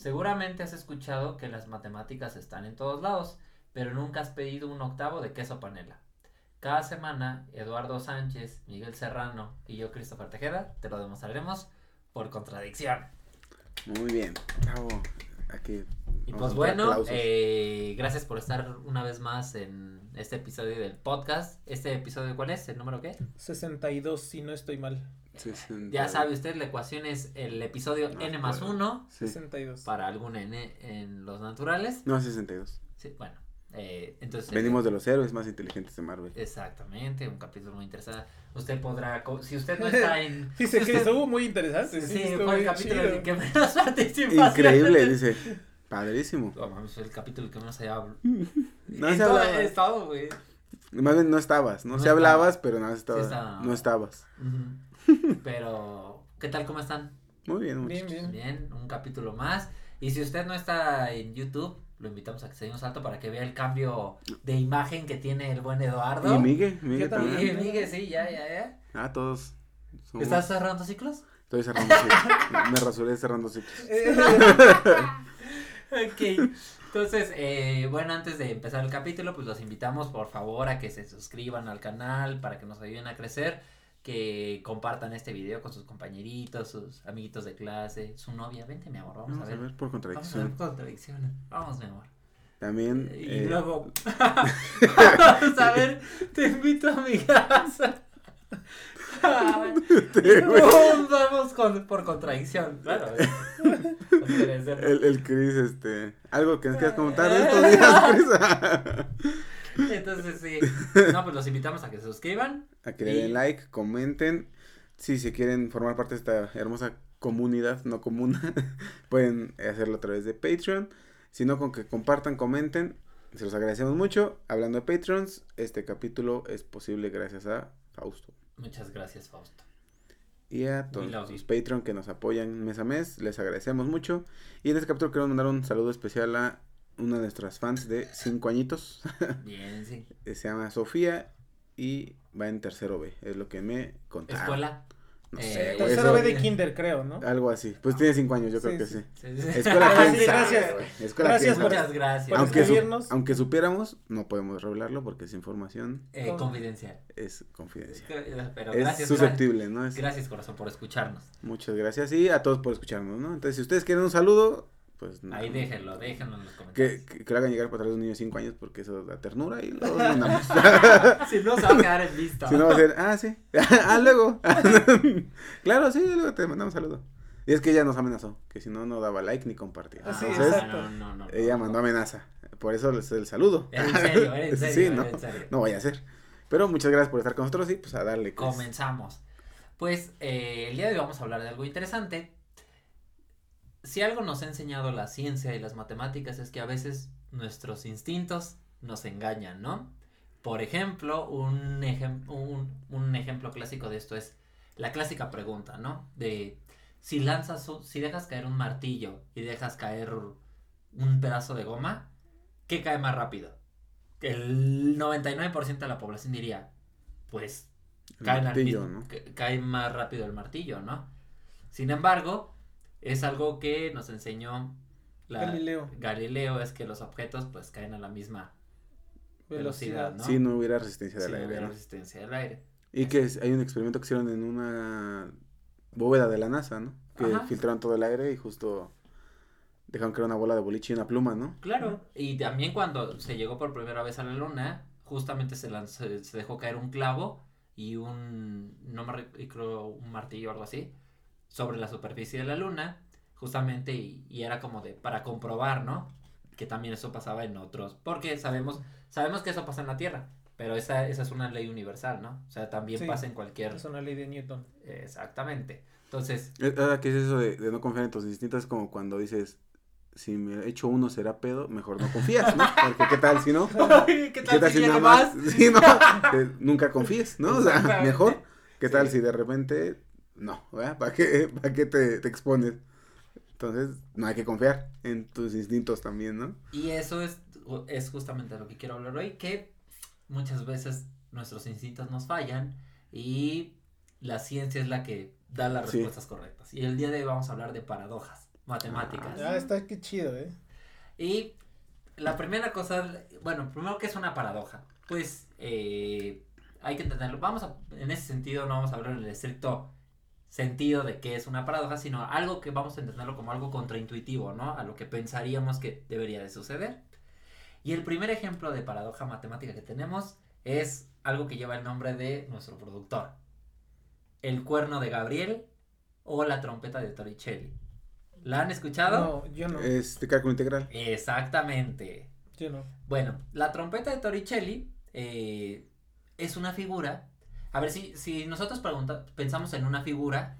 Seguramente has escuchado que las matemáticas están en todos lados, pero nunca has pedido un octavo de queso panela. Cada semana, Eduardo Sánchez, Miguel Serrano y yo, Christopher Tejeda, te lo demostraremos por contradicción. Muy bien. Bravo. Aquí. Y pues bueno, eh, gracias por estar una vez más en este episodio del podcast. ¿Este episodio cuál es? ¿El número qué? 62, si no estoy mal. Sesenta. Ya sabe usted, la ecuación es el episodio No n más puedo. 1 Sí. 62. para algún n en los naturales. No, 62. Sí, bueno, eh, entonces... Venimos de los héroes más inteligentes de Marvel. Exactamente, un capítulo muy interesante. Usted podrá, si usted no está en... Dice si que usted- estuvo muy interesante. Sí, Sí, fue el capítulo chido. en el que menos participación. Increíble, dice. Padrísimo. No, mames, fue el capítulo que menos se habla. No En se todo- hablaba. es todo, güey. Más bien no estabas, no, No se estaba. hablabas, pero nada estabas. estaba. No estabas. Ujú. Pero, ¿qué tal? ¿Cómo están? Muy bien, Bien, muchachos. bien. Bien, un capítulo más. Y si usted no está en YouTube, lo invitamos a que se dé un salto para que vea el cambio de imagen que tiene el buen Eduardo. Y Miguel, Miguel también. Sí, también. Miguel, sí, ya, ya, ya. Ah, todos. somos- ¿Estás cerrando ciclos? Estoy cerrando ciclos. Me rasuré cerrando ciclos. ok. Entonces, eh, bueno, antes de empezar el capítulo, pues los invitamos por favor a que se suscriban al canal para que nos ayuden a crecer, que compartan este video con sus compañeritos, sus amiguitos de clase, su novia. Vente, mi amor, vamos, Vamos a ver. por Vamos a ver contradicción. contradicciones. Vamos, mi amor. También. Y eh, luego, vamos a ver, te invito a mi casa. No, vamos con, por contradicción, claro. El, el Chris, este. Algo que nos quieras comentar de estos días, Chris. Entonces sí. No, pues los invitamos a que se suscriban. a que le den like, comenten. Si se quieren formar parte de esta hermosa comunidad, no comuna, pueden hacerlo a través de Patreon. Si no, con que compartan, comenten. Se los agradecemos mucho. Hablando de Patreons, este capítulo es posible gracias a Fausto. Muchas gracias, Fausto. Y a todos los. Patreon que nos apoyan mes a mes, les agradecemos mucho. Y en este capítulo queremos mandar un saludo especial a una de nuestras fans de 5 añitos. Bien, sí. Se llama Sofía y va en tercero B, es lo que me contaron. Escuela. No Eh, sé, Tercero eso- B de kinder, creo, ¿no? Algo así. Pues tiene 5 años, yo creo que sí. sí. Sí, sí. Escuela Ah, quién sí, sabe, gracias. Escuela Gracias. Muchas gracias. por Aunque, su- escribirnos. aunque supiéramos, no podemos revelarlo porque es información, Eh, confidencial. es confidencial. Pero es gracias. susceptible, ¿no? Es- Gracias, corazón, por escucharnos. Muchas gracias y a todos por escucharnos, ¿no? Entonces, si ustedes quieren un saludo, pues no. Ahí déjenlo, déjenlo en los comentarios. Que, que, que lo hagan llegar para través de un niño de 5 años porque eso da ternura y luego mandamos. Si no, se va a quedar en vista. si no va a ser, ah, sí. ah, luego. claro, sí, luego te mandamos saludo. Y es que ella nos amenazó, que si no, no daba like ni compartía. Ah, sí, Entonces, exacto. no, no, ella no. mandó amenaza. Por eso les el saludo. Era en serio, era en serio, sí, era en serio. no vaya a ser. Pero muchas gracias por estar con nosotros y pues a darle. pues. Comenzamos. Pues eh, el día de hoy vamos a hablar de algo interesante. Si algo nos ha enseñado la ciencia y las matemáticas es que a veces nuestros instintos nos engañan, ¿no? Por ejemplo, un, ejem- un, un ejemplo clásico de esto es la clásica pregunta, ¿no? De si lanzas, un- si dejas caer un martillo y dejas caer un pedazo de goma, ¿qué cae más rápido? El 99% de la población diría, pues cae, martillo, ¿no? ca- cae más rápido el martillo, ¿no? Sin embargo, es algo que nos enseñó la- Galileo. Galileo, es que los objetos pues caen a la misma velocidad, ¿no? Si no hubiera resistencia Si del no aire. hubiera ¿no? resistencia del aire. Y que es- hay un experimento que hicieron en una bóveda de la NASA, ¿no? Que Ajá. filtraron todo el aire y justo dejaron que era una bola de boliche y una pluma, ¿no? Claro, y también cuando se llegó por primera vez a la luna, justamente se, lanzó, se dejó caer un clavo y un, no me re- y creo un martillo o algo así, sobre la superficie de la luna, justamente, y, y era como de, para comprobar, ¿no? Que también eso pasaba en otros, porque sabemos, sabemos que eso pasa en la Tierra, pero esa, esa es una ley universal, ¿no? O sea, también Sí. pasa en cualquier... Es una ley de Newton. Exactamente. Entonces, Eh, Ahora, ¿qué es eso de, de no confiar en tus instintos? Es como cuando dices, si me echo uno será pedo, mejor no confías, ¿no? Porque qué tal si no. ¿qué ¿Qué tal si nada más? Sí, no, nunca confíes, ¿no? O sea, mejor. ¿Qué tal Sí. si de repente no, ¿verdad? ¿Para qué, para qué te, te expones? Entonces, no hay que confiar en tus instintos también, ¿no? Y eso es, es justamente lo que quiero hablar hoy, que muchas veces nuestros instintos nos fallan y la ciencia es la que da las Sí. respuestas correctas. Y el día de hoy vamos a hablar de paradojas matemáticas. Ah, está que chido, ¿eh? Y la primera cosa, bueno, primero que es una paradoja, pues eh, hay que entenderlo. Vamos a, en ese sentido no vamos a hablar en el estricto sentido de qué es una paradoja, sino algo que vamos a entenderlo como algo contraintuitivo, ¿no? A lo que pensaríamos que debería de suceder. Y el primer ejemplo de paradoja matemática que tenemos es algo que lleva el nombre de nuestro productor. El cuerno de Gabriel o la trompeta de Torricelli. ¿La han escuchado? No, yo no. Este cálculo integral. Exactamente. Yo no. Bueno, la trompeta de Torricelli eh, es una figura. A ver, si, si nosotros pregunta, pensamos en una figura.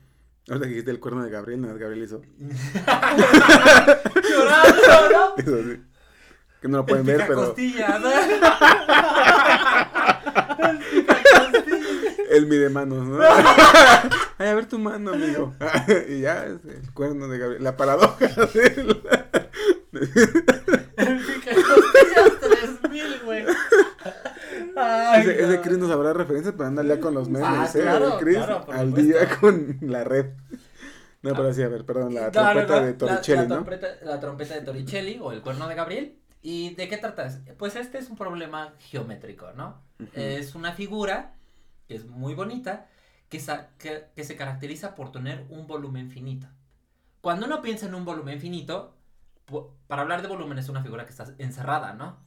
Ahorita que dijiste el cuerno de Gabriel, no, Gabriel hizo. Llorando, ¿no? Eso sí. Que no lo pueden El ver, pero picacostillas, ¿no? El picacostillas. él mide manos, ¿no? Ay, a ver tu mano, amigo. y ya el cuerno de Gabriel. La paradoja de él. El picacostillas 3000, güey. Ay, Ese, ese. Chris nos habrá referencias para andar ya con los memes, Ah, ¿eh? claro, Chris claro, al supuesto. día con la red. No, pero sí, a ver, perdón, la No, trompeta no, de Torricelli, la, ¿no? trompeta, la trompeta de Torricelli o el cuerno de Gabriel. ¿Y de qué trata? Pues este es un problema geométrico, ¿no? Es una figura que es muy bonita que, sa- que, que se caracteriza por tener un volumen finito. Cuando uno piensa en un volumen finito, para hablar de volumen es una figura que está encerrada, ¿no?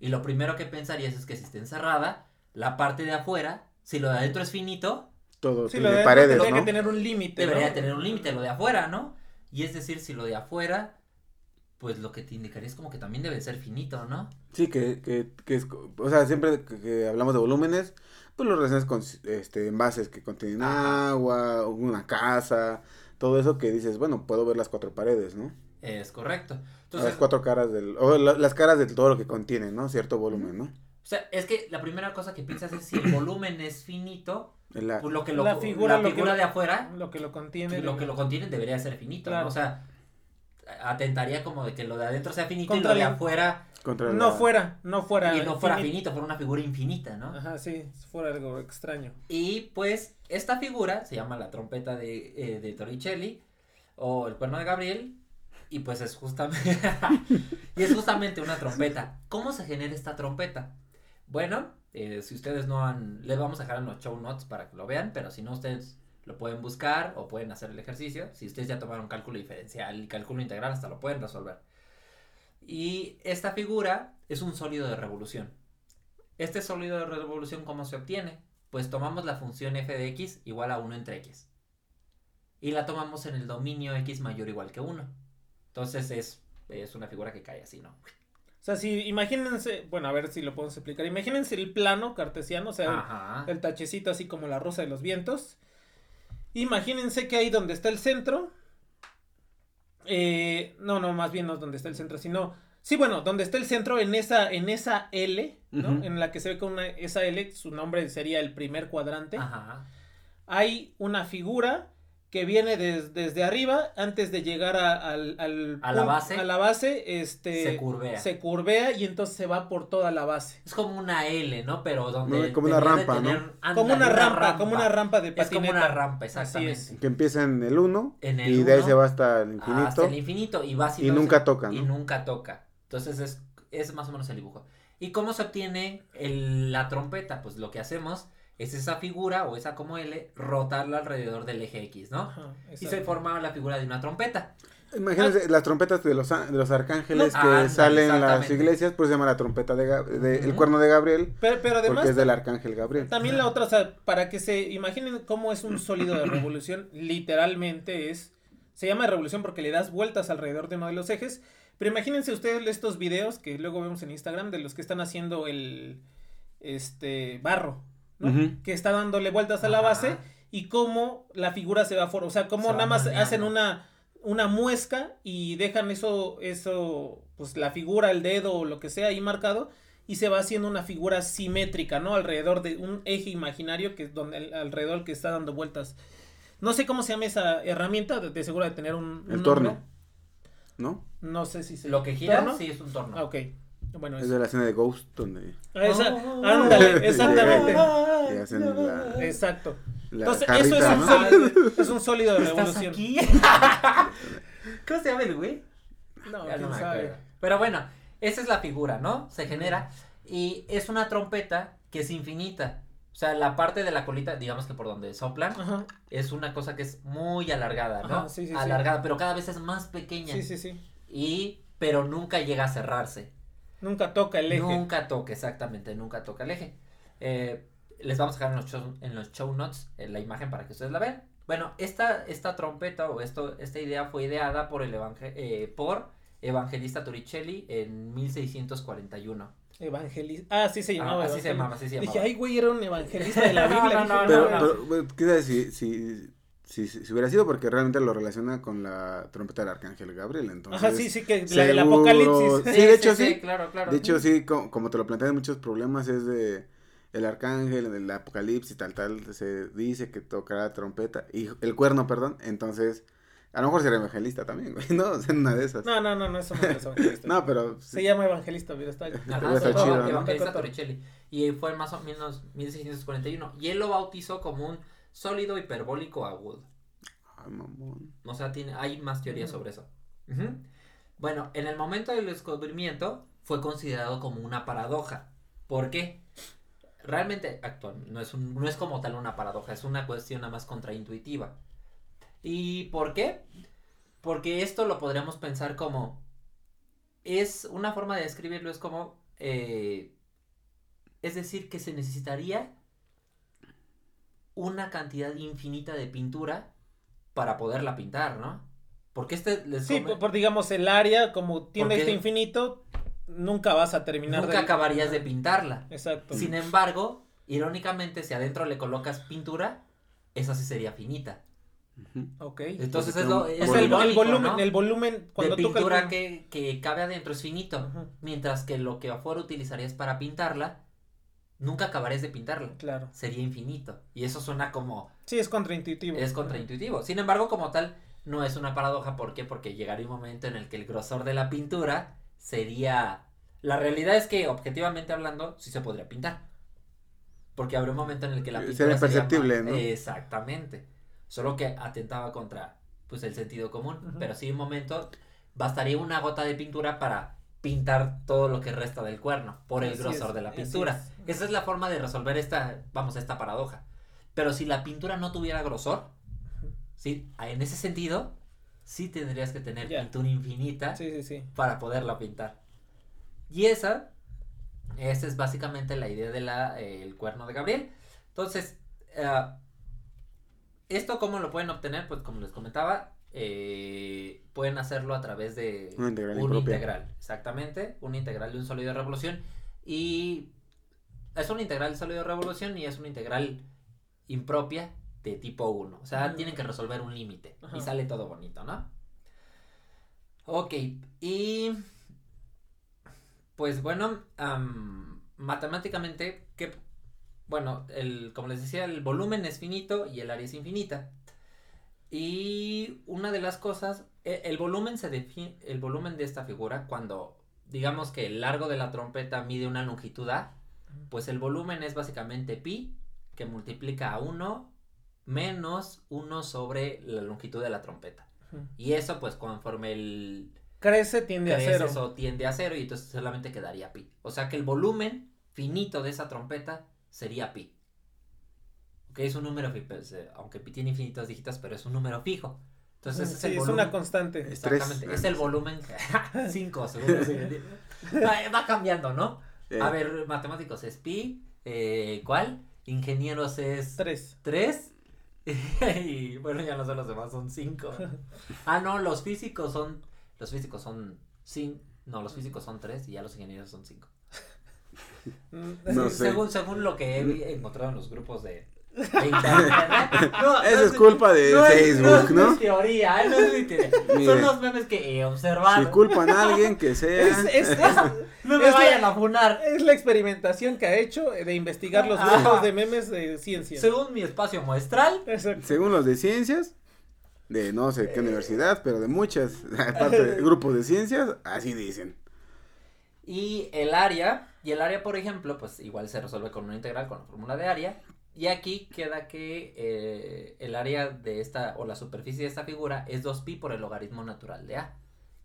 Y lo primero que pensarías es que si está encerrada, la parte de afuera, si lo de adentro es finito, Todo lo tiene de paredes, tendría ¿no? que tener un límite. debería ¿no? tener un límite lo de afuera, ¿no? Y es decir, si lo de afuera, pues lo que te indicaría es como que también debe ser finito, ¿no? Sí, que, que, que es, o sea, siempre que, que hablamos de volúmenes, pues lo relacionas con este, envases que contienen Ajá. agua, una casa, todo eso que dices, bueno, puedo ver las cuatro paredes, ¿no? Es correcto. las Entonces, cuatro caras del, o la- las caras de todo lo que contiene, ¿no? Cierto volumen, ¿no? o sea, es que la primera cosa que piensas es si el volumen es finito, la- pues lo que lo, La la figura, figura, lo que de afuera, Lo que lo contiene. lo que lo contiene debería ser finito, ¿no? O sea, atentaría como de que lo de adentro sea finito Contra y lo de afuera contra No la- fuera, no fuera. y no fuera infin- finito, fuera una figura infinita, ¿no? Ajá, sí, fuera algo extraño. Y pues esta figura se llama la trompeta de, eh, de Torricelli o el cuerno de Gabriel y pues es justamente una trompeta. ¿Cómo se genera esta trompeta? Bueno, eh, si ustedes no han, les vamos a dejar en los show notes para que lo vean, pero si no ustedes lo pueden buscar o pueden hacer el ejercicio. Si ustedes ya tomaron cálculo diferencial y cálculo integral, hasta lo pueden resolver. Y esta figura es un sólido de revolución. Este sólido de revolución, ¿cómo se obtiene? Pues tomamos la función f de x igual a 1 entre x. Y la tomamos en el dominio x mayor o igual que 1. Entonces es, es una figura que cae así, ¿no? O sea, si imagínense, bueno, a ver si lo podemos explicar. Imagínense el plano cartesiano, o sea, el tachecito así como la rosa de los vientos. Imagínense que ahí donde está el centro. eh, no, no, más bien no es donde está el centro, sino. Sí, bueno, donde está el centro, en esa, en esa L, ¿no? En la que se ve con una, esa L, su nombre sería el primer cuadrante. Ajá. Hay una figura que viene des- desde arriba, antes de llegar a, al, al A la base. A la base, este. Se curvea. Se curvea y entonces se va por toda la base. Es como una L, ¿no? Pero donde. No, como una rampa, ¿no? como una rampa, como una rampa de Es patineta. como una rampa, Así exactamente. es. Que empieza en el 1 En el y de ahí uno se va hasta el infinito. Hasta el infinito y va así, Y nunca toca, Y ¿no? nunca toca. Entonces es, es más o menos el dibujo. ¿Y cómo se obtiene el- la trompeta? Pues lo que hacemos es esa figura o esa como L, rotarla alrededor del eje X, ¿no? Ajá, Y se exacto. forma la figura de una trompeta. Imagínense las trompetas de los, a- de los arcángeles No. que Ah, salen en las iglesias, pues se llama la trompeta de, el cuerno de Gabriel, Pero, pero además, porque es del arcángel Gabriel. también la otra, o sea, para que se imaginen cómo es un sólido de revolución, literalmente es, se llama de revolución porque le das vueltas alrededor de uno de los ejes, pero imagínense ustedes estos videos que luego vemos en Instagram de los que están haciendo el, este, barro, Que está dándole vueltas a la Ajá. base y cómo la figura se va formando, o sea, cómo Se nada más hacen una, una muesca y dejan eso, eso, pues la figura, el dedo o lo que sea ahí marcado y se va haciendo una figura simétrica, ¿no? Alrededor de un eje imaginario que es donde el- alrededor que está dando vueltas. No sé cómo se llama esa herramienta, de, de seguro de tener un, un El nombre. torno. ¿No? No sé si se Lo que gira, ¿Torno? sí, es un torno. Ah, ok. Bueno, Es de la escena de Ghost donde Ah, esa- Oh. ándale, exactamente. y hacen la, Exacto. la Entonces, eso es un, ¿no? sólido, es un sólido de ¿Estás revolución. aquí? ¿Cómo se llama el güey? No, Ya no quién sabe. acuerdo. Pero bueno, esa es la figura, ¿no? Se genera y es una trompeta que es infinita. O sea, la parte de la colita, digamos que por donde soplan, Ajá. es una cosa que es muy alargada, ¿no? Ajá, sí, sí, sí. alargada, pero cada vez es más pequeña. Sí, sí, sí. Y, pero nunca llega a cerrarse. Nunca toca el eje. Nunca toca, exactamente, nunca toca el eje. Eh, les vamos a dejar en los show, en los show notes eh, la imagen para que ustedes la vean. Bueno, esta, esta trompeta o esto, esta idea fue ideada por el evangel eh, por Evangelista Torricelli en 1641. Evangelista. Ah, sí se llamaba. Ah, así se evangelista. llamaba, así se llamaba. Dije, ay, güey, era un evangelista de la Biblia. No, Dije, no, Pero, no, pero, pero, ¿qué tal si, si, si, si hubiera sido? Porque realmente lo relaciona con la trompeta del arcángel Gabriel, entonces... Ajá, sí, sí, que la del seguro- apocalipsis. Sí, de hecho, sí. claro, claro. De hecho, sí, co- como, te lo plantean muchos problemas, es de el arcángel, el apocalipsis, tal, tal, se dice que tocará la trompeta, y el cuerno, perdón, entonces, a lo mejor será evangelista también, güey, ¿no? O sea, una de esas. No, no, no, no, eso no es evangelista. No, pero... Se llama evangelista, mira, está. Ajá, Está chido. Evangelista Torricelli. Y fue más o menos 1641. Y él lo bautizó como un sólido hiperbólico agudo. Ay, mamón. O sea, tiene, hay más teorías Ujú. sobre eso. Bueno, en el momento del descubrimiento fue considerado como una paradoja. ¿Por qué? Realmente actual, no es, un, no es como tal una paradoja, es una cuestión nada más contraintuitiva. ¿Y por qué? Porque esto lo podríamos pensar como... Es una forma de describirlo, es como... eh, es decir, que se necesitaría una cantidad infinita de pintura para poderla pintar, ¿no? Porque este les Sí, come- por, digamos, el área, como tiene Porque- este infinito, nunca vas a terminar nunca de. acabarías de pintarla. Exacto. Sin embargo, irónicamente, si adentro le colocas pintura, esa sí sería finita. Ok. Entonces es lo es Es lo el, volumen, ¿no? el volumen cuando de pintura que, que cabe adentro es finito. Mientras que lo que afuera utilizarías para pintarla, nunca acabarías de pintarla. claro. Sería infinito. Y eso suena como Sí, es contraintuitivo. es contraintuitivo. Sin embargo, como tal, no es una paradoja. ¿Por qué? Porque llegaría un momento en el que el grosor de la pintura sería... La realidad es que, objetivamente hablando, sí se podría pintar. Porque habrá un momento en el que la pintura sería perceptible, ¿no? Exactamente. Solo que atentaba contra, pues, el sentido común. Pero sí, un momento, bastaría una gota de pintura para pintar todo lo que resta del cuerno por el Así grosor es, de la pintura. es. Esa es la forma de resolver esta, vamos, esta paradoja. Pero si la pintura no tuviera grosor, sí, en ese sentido, sí tendrías que tener pintura infinita Sí, sí, sí. para poderla pintar. Y esa, esa es básicamente la idea del cuerno de Gabriel. Entonces, eh, esto cómo lo pueden obtener, pues como les comentaba, eh, pueden hacerlo a través de Una integral un integral, exactamente, un integral de un sólido de revolución. Y es un integral de sólido de revolución y es una integral impropia de tipo 1, o sea, tienen que resolver un límite y sale todo bonito, ¿no? Ok, y pues bueno, am, matemáticamente, que, bueno, el, como les decía, el volumen es finito y el área es infinita. Y una de las cosas, e- el volumen se define, el volumen de esta figura, cuando digamos que el largo de la trompeta mide una longitud A, pues el volumen es básicamente pi, que multiplica a 1 menos 1 sobre la longitud de la trompeta. Y eso, pues, conforme el Crece, tiende a crece, cero. eso tiende a cero y entonces solamente quedaría pi. O sea que el volumen finito de esa trompeta sería pi. Ok, es un número, fi- pues, eh, aunque pi tiene infinitos dígitos, pero es un número fijo. Entonces Sí, es el es volumen. una constante. Exactamente, tres. es el volumen 5, según sí. va, va cambiando, ¿no? Eh, A ver, matemáticos es pi, eh, ¿cuál? Ingenieros es Tres. 3 y bueno, ya no sé los demás, son 5. Ah, no, los físicos son los físicos son 5. No, los físicos son 3 y ya los ingenieros son 5. No sé. Según, según lo que he encontrado en los grupos de. No, Esa no es culpa de no es- Facebook, no ¿no? es teoría, eh, no es. Mire. Son los memes que he observado. Si culpan a alguien que sea. Es, es, es, no me es vayan la- a funar. es la experimentación que ha hecho de investigar los grupos de memes de ciencia. Según mi espacio muestral, Exacto. Según los de ciencias, de no sé qué universidad, pero de muchas, aparte de grupos de ciencias, así dicen. Y el área, y el área, por ejemplo, pues igual se resuelve con una integral con la fórmula de área. Y aquí queda que eh, el área de esta, o la superficie de esta figura es 2pi por el logaritmo natural de A.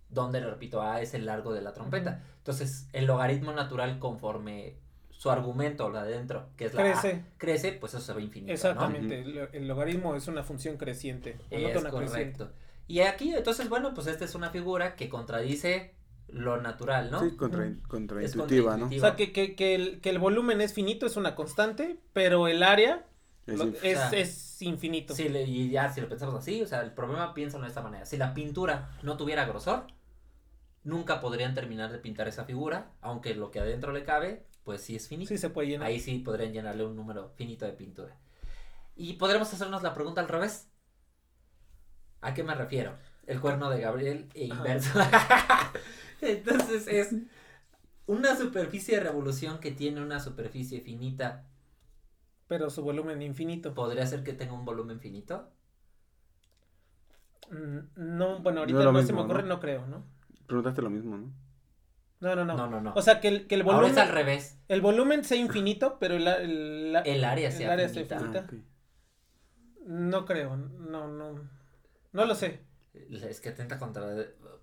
Donde, repito, A es el largo de la trompeta. Entonces, el logaritmo natural conforme su argumento, la de adentro, que es la A, Crece. crece, pues eso se ve infinito, ¿no? Exactamente. El, el logaritmo es una función creciente. Es una creciente. correcto. Y aquí, entonces, bueno, pues esta es una figura que contradice lo natural, ¿no? Sí, contra, contraintuitiva, ¿no? O sea, que, que, que, el, que el volumen es finito, es una constante, pero el área Es lo- es, O sea, es infinito. Sí, y ya si lo pensamos así, o sea, el problema piénsalo de esta manera. Si la pintura no tuviera grosor, nunca podrían terminar de pintar esa figura, aunque lo que adentro le cabe, pues sí es finito. Sí se puede llenar. Ahí sí podrían llenarle un número finito de pintura. Y podremos hacernos la pregunta al revés. ¿A qué me refiero? El cuerno de Gabriel e inverso. Entonces es una superficie de revolución que tiene una superficie finita. Pero su volumen infinito. ¿Podría ser que tenga un volumen finito? Mm, No, bueno, ahorita No no, se me ocurre, ¿no? no, creo, ¿no? Preguntaste lo mismo, ¿no? No, no, no. No, no, no. O sea, que el, que el Ahora volumen, es al revés. el volumen sea infinito, pero el, el, la- El área el sea área sea finita. finita. Ah, ok. no creo, no, no. No lo sé. Es que atenta contra.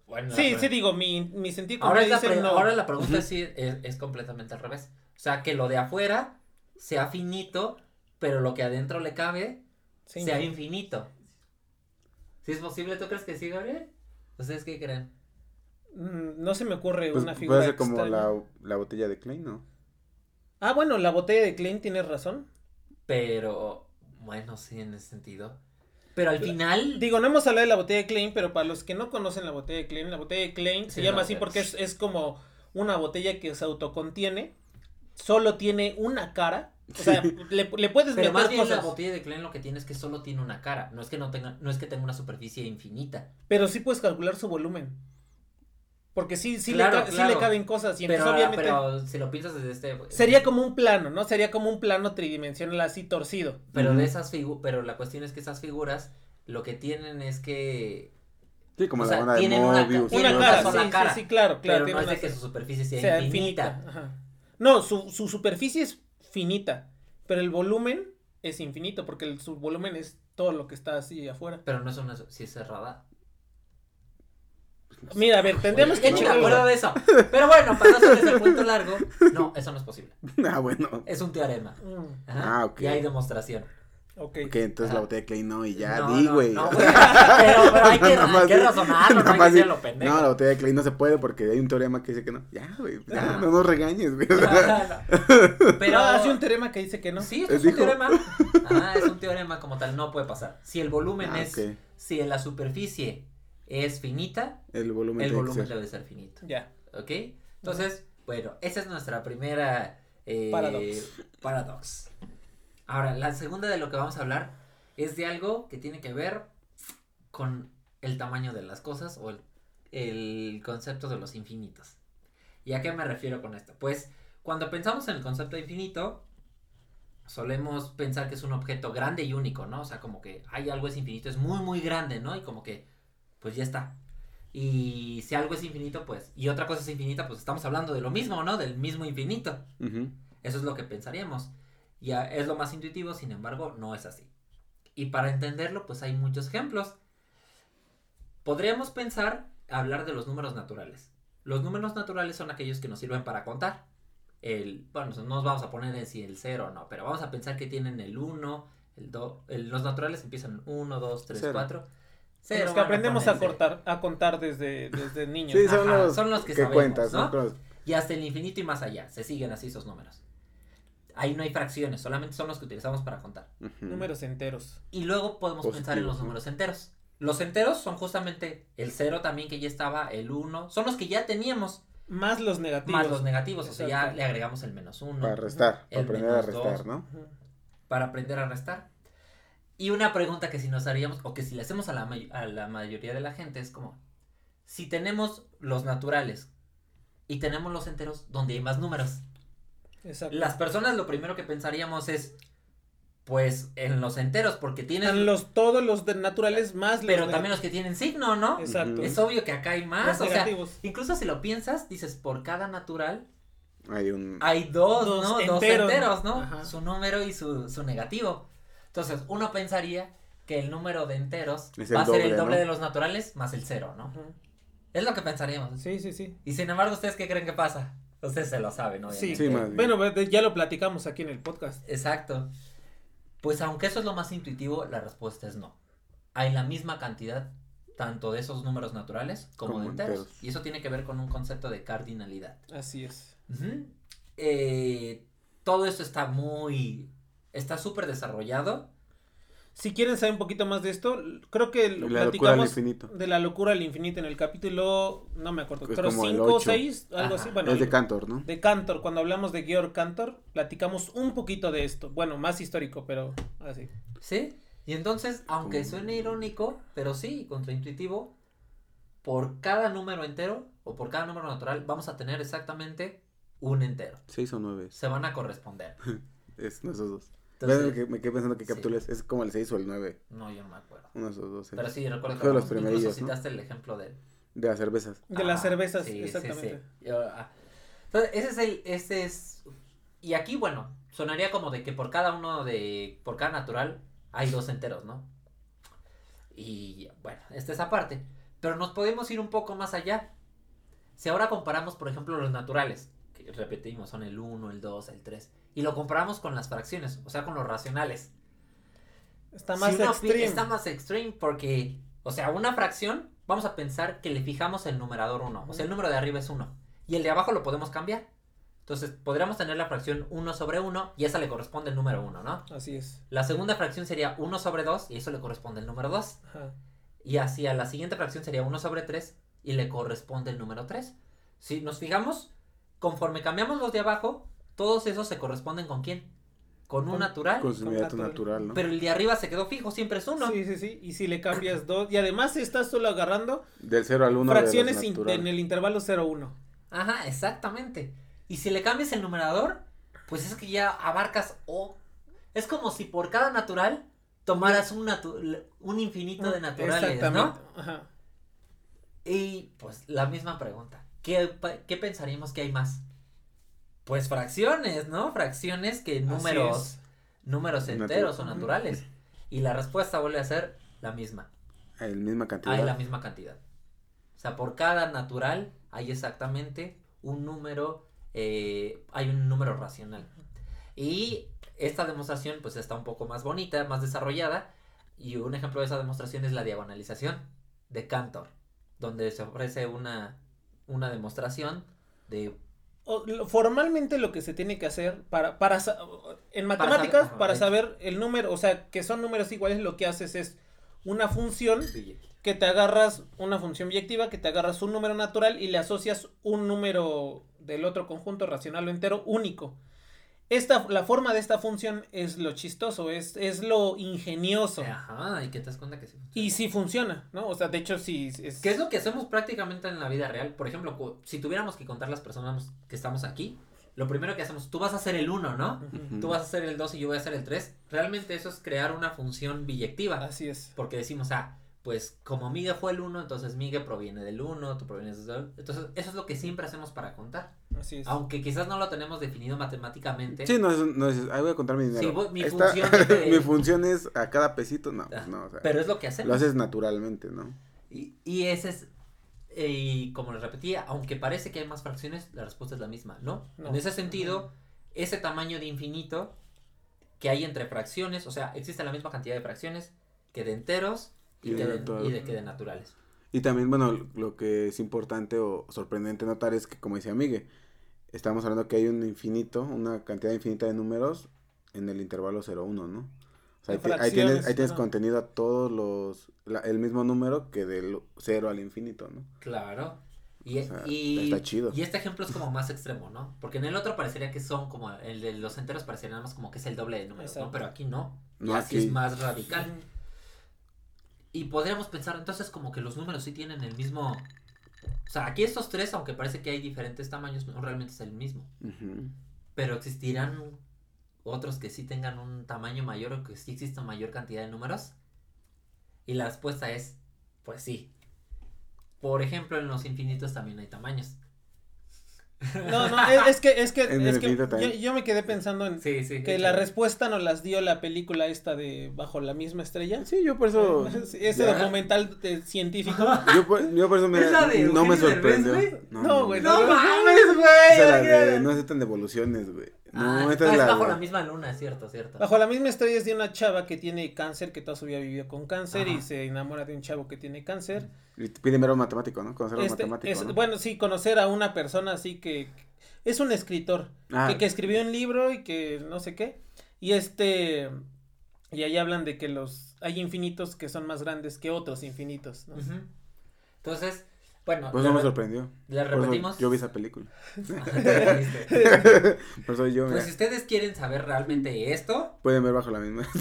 Bueno, Sí, sí digo, mi, mi sentido Ahora, es la, dice pre- no. ahora la pregunta sí es, es completamente al revés. O sea, que lo de afuera sea finito, pero lo que adentro le cabe Sí, sea no. infinito. ¿Sí es posible? ¿Tú crees que sí, Gabriel? ¿Ustedes qué creen? Mm, No se me ocurre Pues una figura puede ser como la, la botella de Klein, ¿no? Ah, bueno, la botella de Klein tienes razón. Pero, bueno, sí, en ese sentido. Pero al final. Digo, no hemos hablado de la botella de Klein, pero para los que no conocen la botella de Klein, la botella de Klein se Sí, llama no, así porque es, es como una botella que se autocontiene, solo tiene una cara, o sea, le, le puedes Pero meter más bien la botella de Klein lo que tiene es que solo tiene una cara. No es que no tenga, no es que tenga una superficie infinita. pero sí puedes calcular su volumen. Porque sí, sí, Claro, le, ca- sí claro. le caben cosas y Pero, entonces obviamente pero si lo piensas desde este. sería como un plano, ¿no? Sería como un plano tridimensional así torcido. Pero de esas figuras, pero la cuestión es que esas figuras lo que tienen es que Sí, como O la sea, de tienen una Mobius. Una una cara, sí, cara, sí, sí, claro, claro. pero no es de que su superficie sea, sea infinita. infinita. ajá. No, su, su superficie es finita, pero el volumen es infinito, porque el, su volumen es todo lo que está así afuera. Pero no es una si es cerrada. Mira, a ver, tendríamos que no, me acuerdo de eso. Pero bueno, para no hacerles el cuento largo, no, eso no es posible. Ah, bueno. Es un teorema. Mm, Ajá, Ah, ok. Y hay demostración. ok. Ok, entonces Ajá. la botella de Klein no, y ya No, di, no, güey. no, güey. pero, pero hay que, hay que razonarlo, no hay que di- ser lo pendejo. No, la botella de Klein no se puede porque hay un teorema que dice que no. Ya, güey, ya, no nos regañes, güey. Pero Ah, hace un teorema que dice que no. Sí, Eh, es un dijo. teorema. Ah, es un teorema como tal, no puede pasar. Si el volumen Ah, es, si la superficie es finita, El volumen el que volumen ser. debe ser finito. Ya. ¿Ok? Entonces, bueno, esa es nuestra primera eh, Paradox. paradox. Ahora, la segunda de lo que vamos a hablar es de algo que tiene que ver con el tamaño de las cosas o el, el concepto de los infinitos. ¿Y a qué me refiero con esto? Pues cuando pensamos en el concepto de infinito, solemos pensar que es un objeto grande y único, ¿no? O sea, como que hay algo es infinito, es muy, muy grande, ¿no? Y como que, pues ya está. Y si algo es infinito, pues, y otra cosa es infinita, pues estamos hablando de lo mismo, ¿no? Del mismo infinito. Eso es lo que pensaríamos. Y ah, es lo más intuitivo, sin embargo, no es así. Y para entenderlo, pues hay muchos ejemplos. Podríamos pensar, hablar de los números naturales. Los números naturales son aquellos que nos sirven para contar. El, bueno, no nos vamos a poner en si el 0 o no, pero vamos a pensar que tienen el 1, el 2, los naturales empiezan 1, 2, 3, Cero. 4. Los que aprendemos a cortar, a contar desde, desde niños. Sí, son, Ajá, los son los que que, sabemos, cuentas, Y hasta el infinito y más allá. Se siguen así esos números. Ahí no hay fracciones, solamente son los que utilizamos para contar. Números enteros. Y luego podemos pensar en los números enteros. Los enteros son justamente el 0 también que ya estaba, el 1. Son los que ya teníamos, Más los negativos. más los negativos. O sea, ya le agregamos el menos 1 Para restar, para aprender a restar, dos. ¿no? Para aprender a restar. Y una pregunta que si nos haríamos, o que si le hacemos a la, a la mayoría de la gente, es como, si tenemos los naturales y tenemos los enteros, donde hay más números. Exacto. Las personas lo primero que pensaríamos es, pues, en los enteros, porque tienen, Están los, todos los de naturales más los pero también los que tienen signo, ¿no? Exacto. Es obvio que acá hay más, Los o sea, negativos. incluso si lo piensas, dices, por cada natural Hay un... hay dos, Dos ¿no? Dos enteros. enteros, ¿no? Ajá. Su número y su, su negativo. Entonces, uno pensaría que el número de enteros va a ser el doble, ¿no? de los naturales más el cero, ¿no? Es lo que pensaríamos. Sí, sí, sí. Y sin embargo, ¿ustedes qué creen que pasa? Ustedes se lo saben, Sí, obviamente. Sí, más bien. Bueno, ya lo platicamos aquí en el podcast. Exacto. Pues aunque eso es lo más intuitivo, la respuesta es no. Hay la misma cantidad tanto de esos números naturales como, Como de enteros. enteros. Y eso tiene que ver con un concepto de cardinalidad. Así es. Eh, todo esto está muy... Está súper desarrollado. Si quieren saber un poquito más de esto, creo que lo La locura al platicamos infinito. de la locura al infinito en el capítulo, no me acuerdo, Es creo como el 5 o ocho. 6, algo Ajá. así. Bueno, es de Cantor, ¿no? de Cantor, cuando hablamos de Georg Cantor, platicamos un poquito de esto. Bueno, más histórico, pero así. ¿Sí? Y entonces, aunque Como- suene irónico, pero sí, contraintuitivo, por cada número entero o por cada número natural vamos a tener exactamente un entero. Seis o nueve. Se van a corresponder. Es esos dos. Entonces, ¿Ves? Que me quedé pensando qué sí. capítulo es. Es como el 6 o el 9. no, yo no me acuerdo. Uno de esos dos. Pero sí, recuerdo que de los incluso citaste el ejemplo del... De las cervezas. De las Ah, cervezas, sí, sí, exactamente. sí. Yo, ah. Entonces, ese es el, ese es, y aquí, bueno, sonaría como de que por cada uno de, por cada natural hay dos enteros, ¿no? Y bueno, esta es aparte. Pero nos podemos ir un poco más allá. Si ahora comparamos, por ejemplo, los naturales, que repetimos, son el 1, el 2, el 3, y lo comparamos con las fracciones, o sea, con los racionales. Está Si más pi- extreme. Está más extreme porque, o sea, una fracción, vamos a pensar que le fijamos el numerador 1. O sea, el número de arriba es 1. Y el de abajo lo podemos cambiar. Entonces, podríamos tener la fracción 1 sobre 1 y esa le corresponde el número 1, ¿no? Así es. La segunda fracción sería 1 sobre 2 y eso le corresponde el número 2. Ajá. Y hacia la siguiente fracción sería 1 sobre 3 y le corresponde el número 3. Si nos fijamos, conforme cambiamos los de abajo, todos esos se corresponden con quién? Con un Con- natural. Con su inmediato natural. natural, ¿no? Pero el de arriba se quedó fijo, siempre es 1. Sí, sí, sí. Y si le cambias dos. Y además estás solo agarrando Del 0 al 1 fracciones de in- en el intervalo 0-1. Ajá, exactamente. Y si le cambias el numerador, pues es que ya abarcas o es como si por cada natural tomaras un natu- un infinito de naturales, ¿no? Ajá. Y pues la misma pregunta. ¿Qué, qué pensaríamos que hay más? Pues fracciones, ¿no? Fracciones que números, números enteros o naturales. Y la respuesta vuelve a ser la misma. Hay la misma cantidad. Hay la misma cantidad. O sea, por cada natural hay exactamente un número, eh, hay un número racional. Y esta demostración pues está un poco más bonita, más desarrollada. Y un ejemplo de esa demostración es la diagonalización de Cantor, donde se ofrece una, una demostración de... Formalmente lo que se tiene que hacer para, para en matemáticas, saber- para saber el número, o sea, que son números iguales, lo que haces es una función que te agarras, una función biyectiva, que te agarras un número natural y le asocias un número del otro conjunto racional o entero único. Esta, la forma de esta función es lo chistoso, es, es lo ingenioso. Ajá, y que te das cuenta que sí. funciona. Y sí funciona, ¿no? O sea, de hecho sí es... ¿Qué es lo que hacemos prácticamente en la vida real? Por ejemplo, si tuviéramos que contar las personas que estamos aquí, lo primero que hacemos, tú vas a hacer el 1, ¿no? Tú vas a hacer el 2 y yo voy a hacer el 3. Realmente eso es crear una función biyectiva. Así es. Porque decimos, ah, pues como Migue fue el 1, entonces Migue proviene del 1, tú provienes del Entonces, eso es lo que siempre hacemos para contar. Así es. Aunque quizás no lo tenemos definido matemáticamente. Sí, no es, no es, ahí voy a contar mi dinero. Sí, voy- mi Esta- función es de- mi función es a cada pesito, no, pues no, o sea, Pero es lo que hacemos. lo haces naturalmente, ¿no? Y, y ese es, eh, y como les repetía, aunque parece que hay más fracciones, la respuesta es la misma, ¿no? No. En ese sentido, ese tamaño de infinito que hay entre fracciones, o sea, existe la misma cantidad de fracciones que de enteros, y, Y de queden- todo. y de que de naturales. Y también, bueno, lo que es importante o sorprendente notar es que, como decía Migue, estamos hablando que hay un infinito, una cantidad infinita de números en el intervalo 0-1, ¿no? O sea, ahí, ti- ahí tienes, ahí tienes contenido a todos los, la- el mismo número que del 0 al infinito, ¿no? Claro. Y, O sea, y, está chido. y este ejemplo es como más extremo, ¿no? Porque en el otro parecería que son como, el de los enteros parecería nada más como que es el doble de números, ¿no? Pero aquí no. No, y así aquí- es más radical. Y podríamos pensar entonces como que los números sí tienen el mismo... O sea, aquí estos tres, aunque parece que hay diferentes tamaños, no realmente es el mismo. Pero existirán otros que sí tengan un tamaño mayor o que sí exista mayor cantidad de números. Y la respuesta es, pues sí. Por ejemplo, en los infinitos también hay tamaños. No, no, es, es que, es que, es que yo, me quedé pensando en Sí, sí. que la respuesta nos las dio la película esta de Bajo la misma estrella. Sí, yo por eso... Ese ya. documental de- científico. Yo por, yo por eso me, ¿Es la de no me Derbez, sorprendió. güey? No, güey, No no, mames, güey. La de, no aceptan devoluciones, güey. No, Ah, esta no, es es la bajo de- la misma luna, es cierto, cierto. Bajo la misma estrella es de una chava que tiene cáncer, que toda su vida vivió con cáncer y se enamora de un chavo que tiene cáncer. y pide mero matemático, ¿no? Conocer a un Este, matemático, es- ¿no? Bueno, sí, conocer a una persona así que es un escritor Ah. que, que escribió un libro y que no sé qué. Y este y ahí hablan de que los hay infinitos que son más grandes que otros infinitos. ¿no? Entonces, bueno, le eso me re- sorprendió. eso repetimos. yo vi esa película. Pues Por eso yo, mira, si ustedes quieren saber realmente esto, pueden ver bajo la misma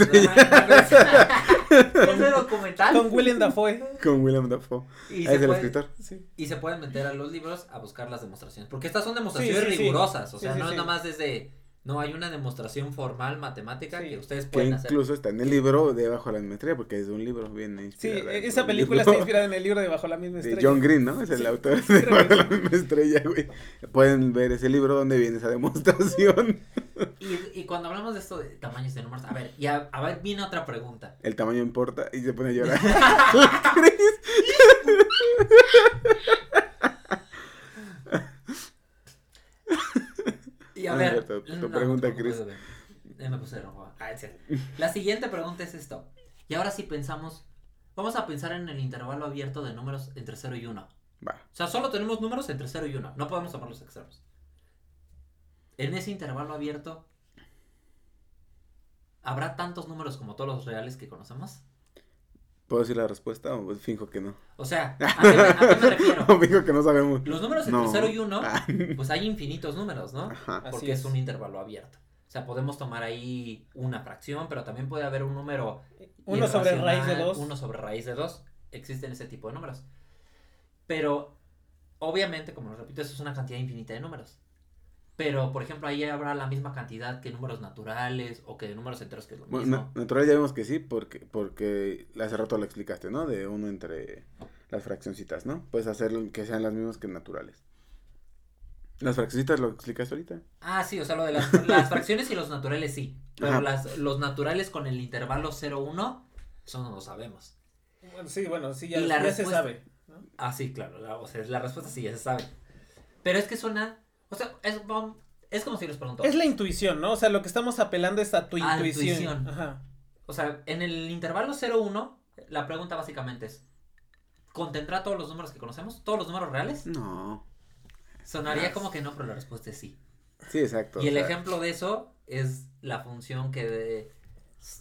ese documental Con William Dafoe. con William Dafoe. y Ah, se, es el escritor. Sí. y se pueden meter a los libros a buscar las demostraciones, porque estas son demostraciones Sí, sí, sí. rigurosas, o sea, no es nada más desde no hay una demostración formal matemática Sí. que ustedes Que pueden hacer. incluso está en el libro de Bajo la Simetría, porque es un libro bien Sí, inspirado. en esa película libro está inspirada en el libro de Bajo la misma De estrella. John Green, ¿no? Es el Sí, autor de que Bajo la sí. misma estrella, güey. Pueden ver ese libro donde viene esa demostración. Y, y cuando hablamos de esto de tamaños de números, a ver, y a, a ver, viene otra pregunta. El tamaño importa y se pone a llorar. Y a Ah, ver, cierto, tu no, pregunta, no, Chris. no, no, no, Ya me puse rojo. Ah, es cierto. La siguiente pregunta es esto. Y ahora sí pensamos, vamos a pensar en el intervalo abierto de números entre 0 y 1. Va. O sea, solo tenemos números entre 0 y 1. No podemos tomar los extremos. En ese intervalo abierto, ¿habrá tantos números como todos los reales que conocemos? ¿Puedo decir la respuesta o finjo que no? O sea, ¿a qué me, a qué me refiero? Finjo que no sabemos. Los números entre No. 0 y 1, Ah. pues hay infinitos números, ¿no? Ajá. Porque es. es. un intervalo abierto. O sea, podemos tomar ahí una fracción, pero también puede haber un número. Uno sobre raíz de dos. Uno sobre raíz de 2. Existen ese tipo de números. Pero, obviamente, como lo repito, eso es una cantidad infinita de números. Pero, por ejemplo, ahí habrá la misma cantidad que números naturales o que números enteros, que es lo Bueno, mismo. na- natural ya vemos que sí, porque, porque hace rato lo explicaste, ¿no? De uno entre las fraccioncitas, ¿no? Puedes hacer que sean las mismas que naturales. Las fraccioncitas lo explicaste ahorita. Ah, sí, o sea, lo de las, las fracciones y los naturales sí. Pero Ajá. las, los naturales con el intervalo 0-1, eso no lo sabemos. Bueno, sí, bueno, sí, ya, Y la ya se respuesta- sabe. ¿no? Ah, sí, claro. La, o sea, la respuesta sí, ya se sabe. Pero es que suena. O sea, es, es como si les pregunto. Es la intuición, ¿no? O sea, lo que estamos apelando es a tu A la intuición. intuición. Ajá. O sea, en el intervalo 0-1, la pregunta básicamente es: ¿contendrá todos los números que conocemos? ¿Todos los números reales? No. Sonaría como que no, pero la respuesta es sí. Sí, exacto. Y el sea, ejemplo de eso es la función que. De,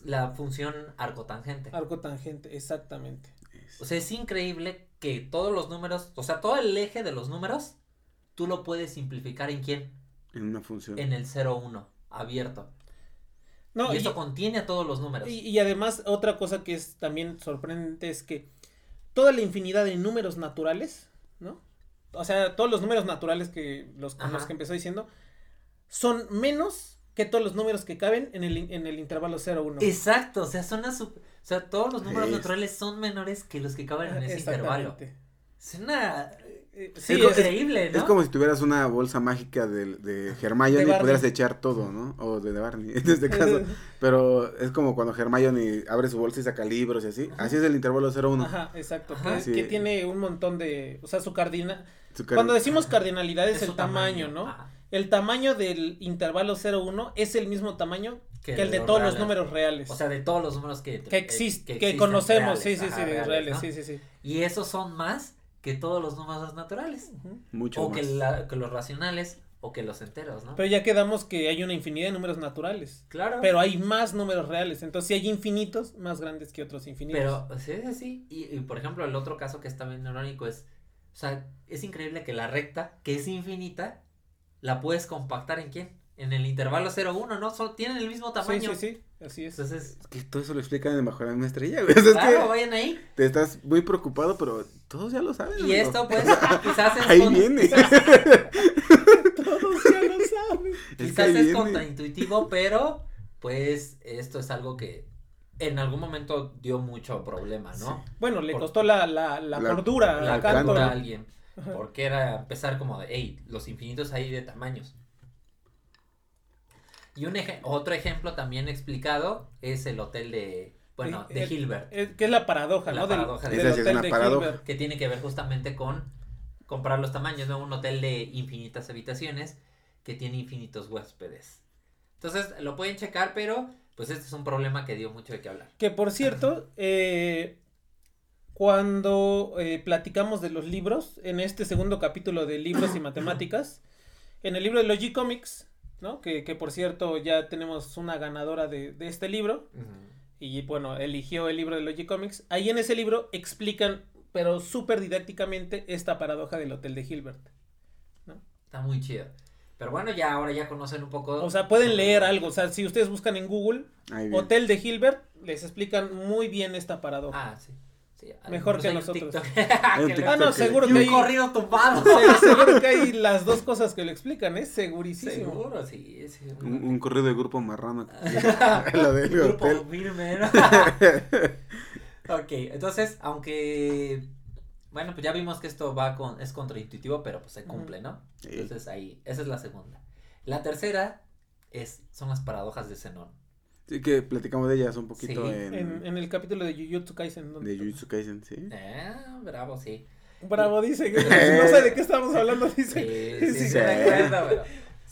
la función arcotangente. Arco tangente, exactamente. O sea, es increíble que todos los números, o sea, todo el eje de los números, tú lo puedes simplificar en quién? En una función. En el 0-1, abierto. No, y y, eso contiene a todos los números. y- y además, otra cosa que es también sorprendente es que toda la infinidad de números naturales, ¿no? O sea, todos los números naturales que los, con los que empezó diciendo, son menos que todos los números que caben en el, en el intervalo 0-1. Exacto, o sea, son a su- o sea, todos los números Es- naturales son menores que los que caben en ese intervalo. Exactamente. Es una Eh, es Sí, co- es- increíble, ¿no? Es como si tuvieras una bolsa mágica de, de Hermione De y pudieras echar todo, ¿no? O de Barney, en este caso. Pero es como cuando Hermione abre su bolsa y saca libros y así. Ajá. Así es el intervalo 0-1. Ajá, exacto. Ajá. que, tiene un montón de. O sea, su cardinal. Su car- Cuando decimos cardinalidad es, el tamaño, ¿no? Ajá. El tamaño del intervalo 0-1 es el mismo tamaño que, el de todos los números reales. O sea, de todos los números que, que, existe, que, conocemos, sí, sí, sí, de reales, sí, sí, sí. Y esos son más que todos los números naturales. Mucho o más. Que, que los racionales o que los enteros, ¿no? Pero ya quedamos que hay una infinidad de números naturales. Claro. Pero hay más números reales. Entonces, si hay infinitos, más grandes que otros infinitos. Pero, sí, sí, sí. Y, por ejemplo, el otro caso que está bien irónico es, o sea, es increíble que la recta, que es infinita, la puedes compactar en quién? En el intervalo 0-1, ¿no? Son, tienen el mismo tamaño. Sí, sí, sí. Así es. Entonces, es que todo eso lo explican en Bajo la Estrella, güey. claro, vayan ahí. Te estás muy preocupado, pero todos ya lo saben. Y esto, pues, quizás es. Ahí viene. todos ya lo saben. Quizás es contraintuitivo, pero, pues, esto es algo que en algún momento dio mucho problema, ¿no? Bueno, le costó la, la, la, cordura la a alguien. Porque era empezar como de, hey, los infinitos hay de tamaños. Y un otro ejemplo también explicado es el hotel de, bueno, de Hilbert. que es la paradoja, ¿no? Paradoja del, hotel de Hilbert. Que tiene que ver justamente con comprar los tamaños, ¿no? Un hotel de infinitas habitaciones que tiene infinitos huéspedes. Entonces, lo pueden checar, pero pues este es un problema que dio mucho de qué hablar. Que por cierto, eh, cuando eh, platicamos de los libros, en este segundo capítulo de libros y matemáticas, en el libro de los G-Comics, ¿no? Que, que, por cierto ya tenemos una ganadora de, de este libro. Y bueno, eligió el libro de Logic Comics. Ahí en ese libro explican, pero súper didácticamente, esta paradoja del Hotel de Hilbert. ¿no? Está muy chido. Pero bueno, ya ahora ya conocen un poco. O sea, pueden leer algo. O sea, si ustedes buscan en Google Hotel de Hilbert, les explican muy bien esta paradoja. Ah, sí. Mejor que nosotros. ah, no, seguro que hay. un corrido tumbado. seguro que hay las dos cosas que lo explican, es segurísimo. Seguro, sí. Un, corrido de grupo marrano. Lo del grupo firme, ok, entonces, aunque. Bueno, pues ya vimos que esto va con. Es contraintuitivo, pero pues se cumple, ¿no? Entonces ahí. Esa es la segunda. La tercera es, son las paradojas de Zenón. Sí, que platicamos de ellas un poquito en... en... el capítulo de Jujutsu Kaisen. De Jujutsu Kaisen, sí. Eh, bravo, sí. Bravo, dice. no sé de qué estamos hablando, dice. Sí, sí, sí, me acuerdo, pero...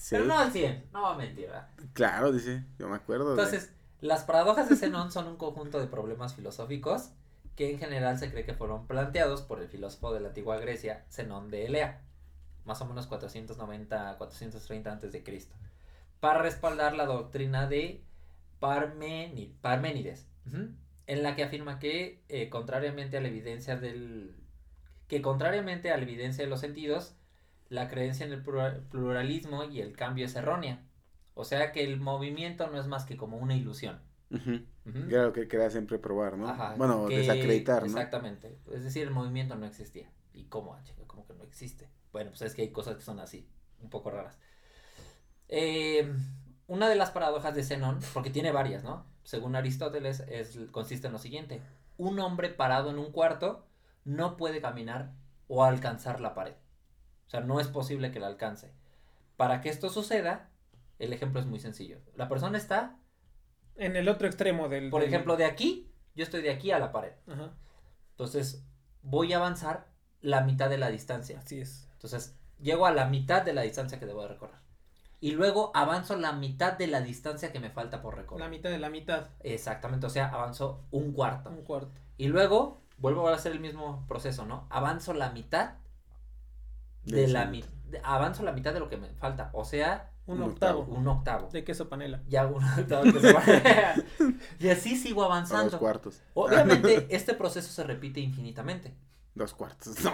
Pero no al 100, no va a mentir, ¿verdad? Claro, dice, yo me acuerdo. Entonces, las paradojas de Zenón son un conjunto de problemas filosóficos que en general se cree que fueron planteados por el filósofo de la antigua Grecia, Zenón de Elea, más o menos 490, 430 antes de Cristo, para respaldar la doctrina de Parménides, en la que afirma que, eh, contrariamente a la evidencia del. que contrariamente a la evidencia de los sentidos, la creencia en el pluralismo y el cambio es errónea. O sea que el movimiento no es más que como una ilusión. Claro que quería siempre probar, ¿no? bueno, desacreditar, ¿no? Exactamente. Es decir, el movimiento no existía. ¿Y cómo, ah, ¿Cómo que no existe? Bueno, pues es que hay cosas que son así, un poco raras. Eh, una de las paradojas de Zenón, porque tiene varias, ¿no? Según Aristóteles, es, consiste en lo siguiente. Un hombre parado en un cuarto no puede caminar o alcanzar la pared. O sea, no es posible que la alcance. Para que esto suceda, el ejemplo es muy sencillo. La persona está... En el otro extremo del... Por ejemplo, de aquí, yo estoy de aquí a la pared. Ajá. Entonces, voy a avanzar la mitad de la distancia. Así es. Entonces, llego a la mitad de la distancia que debo de recorrer y luego avanzo la mitad de la distancia que me falta por recorrer. La mitad de la mitad. Exactamente, o sea, avanzo un cuarto. Un cuarto. Y luego vuelvo a hacer el mismo proceso, ¿no? Avanzo la mitad de, la mitad. Avanzo la mitad de lo que me falta, o sea, un, octavo. Un octavo. De queso panela. Ya un octavo de queso panela. y así sigo avanzando. Dos cuartos. Obviamente, este proceso se repite infinitamente. Dos cuartos, no,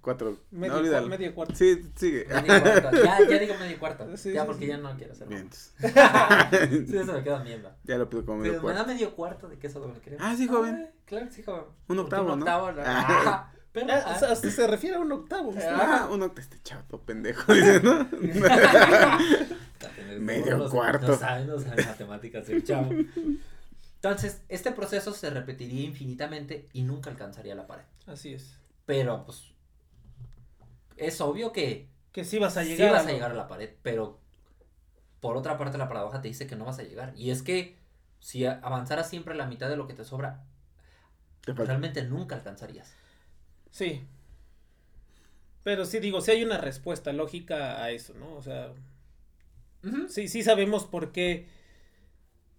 cuatro. Medio, no, medio cuarto. Sí, sigue. Medio cuarto. Ya, ya digo medio cuarto. ya, porque ya no quiero hacerlo. Bien. sí, eso me queda mierda. Ya lo pido como medio Pero cuarto. me da medio cuarto de queso doble crema. Ah, sí, joven. claro, sí, joven. Un octavo, un octavo, ¿no? Ah. Pero, ah, hasta se refiere a un octavo. Ah, un octavo. Este chato pendejo, dice, ¿no? medio cuarto. No saben, no saben matemáticas el chavo. Entonces, este proceso se repetiría infinitamente y nunca alcanzaría la pared. Así es. Pero, pues, es obvio que... Que sí vas a llegar. Sí vas a, llegar a la pared, pero por otra parte la paradoja te dice que no vas a llegar. Y es que si avanzaras siempre la mitad de lo que te sobra, realmente nunca alcanzarías. Sí. Pero sí digo, sí hay una respuesta lógica a eso, ¿no? O sea, sí, sí sabemos por qué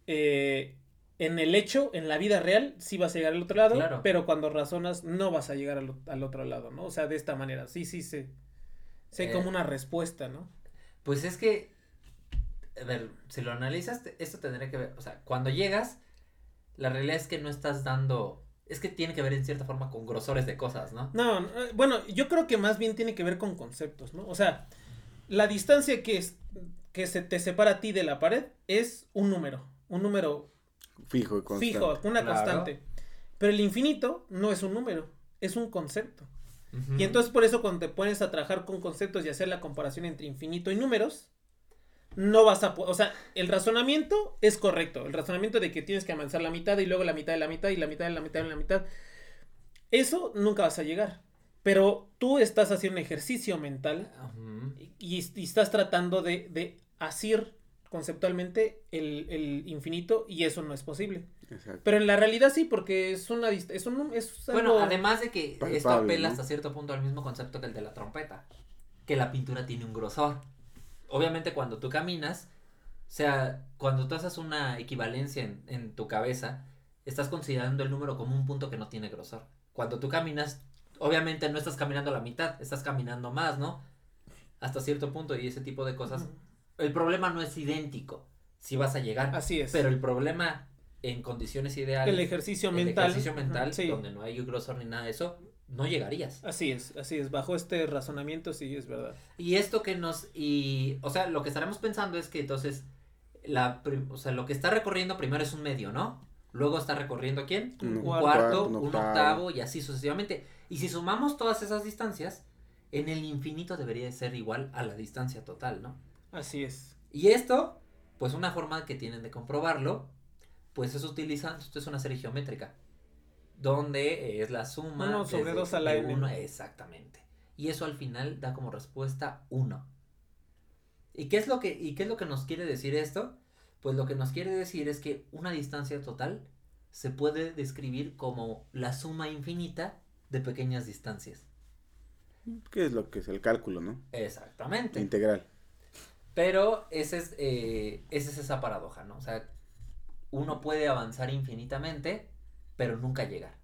eh, en el hecho, en la vida real, sí vas a llegar al otro lado, Claro. pero cuando razonas no vas a llegar al, al otro lado, ¿no? O sea, de esta manera, sí, sí, sí. Sé Eh. como una respuesta, ¿no? Pues es que, a ver, si lo analizas, esto tendría que ver, o sea, cuando llegas, la realidad es que no estás dando, es que tiene que ver en cierta forma con grosores de cosas, ¿no? No, no, eh, bueno, yo creo que más bien tiene que ver con conceptos, ¿no? O sea, la distancia que, es, que se te separa a ti de la pared es un número, un número Fijo y constante. fijo, una Claro. constante. Pero el infinito no es un número, es un concepto. Ujú. Y entonces por eso cuando te pones a trabajar con conceptos y hacer la comparación entre infinito y números, no vas a, o sea, el razonamiento es correcto, el razonamiento de que tienes que avanzar la mitad y luego la mitad de la mitad y la mitad de la mitad de la mitad, eso nunca vas a llegar. Pero tú estás haciendo un ejercicio mental Ujú. y, y estás tratando de, de asir conceptualmente el, el infinito y eso no es posible. Exacto. Pero en la realidad sí, porque es una dist- es un es Bueno, algo- además de que esto apela ¿no? hasta cierto punto al mismo concepto que el de la trompeta, que la pintura tiene un grosor. Obviamente cuando tú caminas, o sea, cuando tú haces una equivalencia en, en tu cabeza, estás considerando el número como un punto que no tiene grosor. Cuando tú caminas, obviamente no estás caminando a la mitad, estás caminando más, ¿no? Hasta cierto punto y ese tipo de cosas. El problema no es idéntico, si vas a llegar. Así es. Pero el problema en condiciones ideales el ejercicio el mental. ejercicio mental, sí. donde no hay grosor ni nada de eso, no llegarías. Así es, así es. Bajo este razonamiento sí es verdad. Y esto que nos, y, o sea, lo que estaremos pensando es que entonces, la, o sea, lo que está recorriendo primero es un medio, ¿no? Luego está recorriendo quién? Un Un cuarto, cuarto, un un octavo. y así sucesivamente. Y si sumamos todas esas distancias, en el infinito debería de ser igual a la distancia total, ¿no? Así es. Y esto, pues una forma que tienen de comprobarlo, pues es utilizando, esto es una serie geométrica, donde es la suma Uno sobre desde- dos a la de n. uno, exactamente. Y eso al final da como respuesta 1. ¿Y qué es lo que y qué es lo que nos quiere decir esto? Pues lo que nos quiere decir es que una distancia total se puede describir como la suma infinita de pequeñas distancias. ¿Qué es lo que es el cálculo, no? Exactamente. Integral. Pero ese es, eh, esa es esa paradoja, ¿no? O sea, uno puede avanzar infinitamente, pero nunca llegar.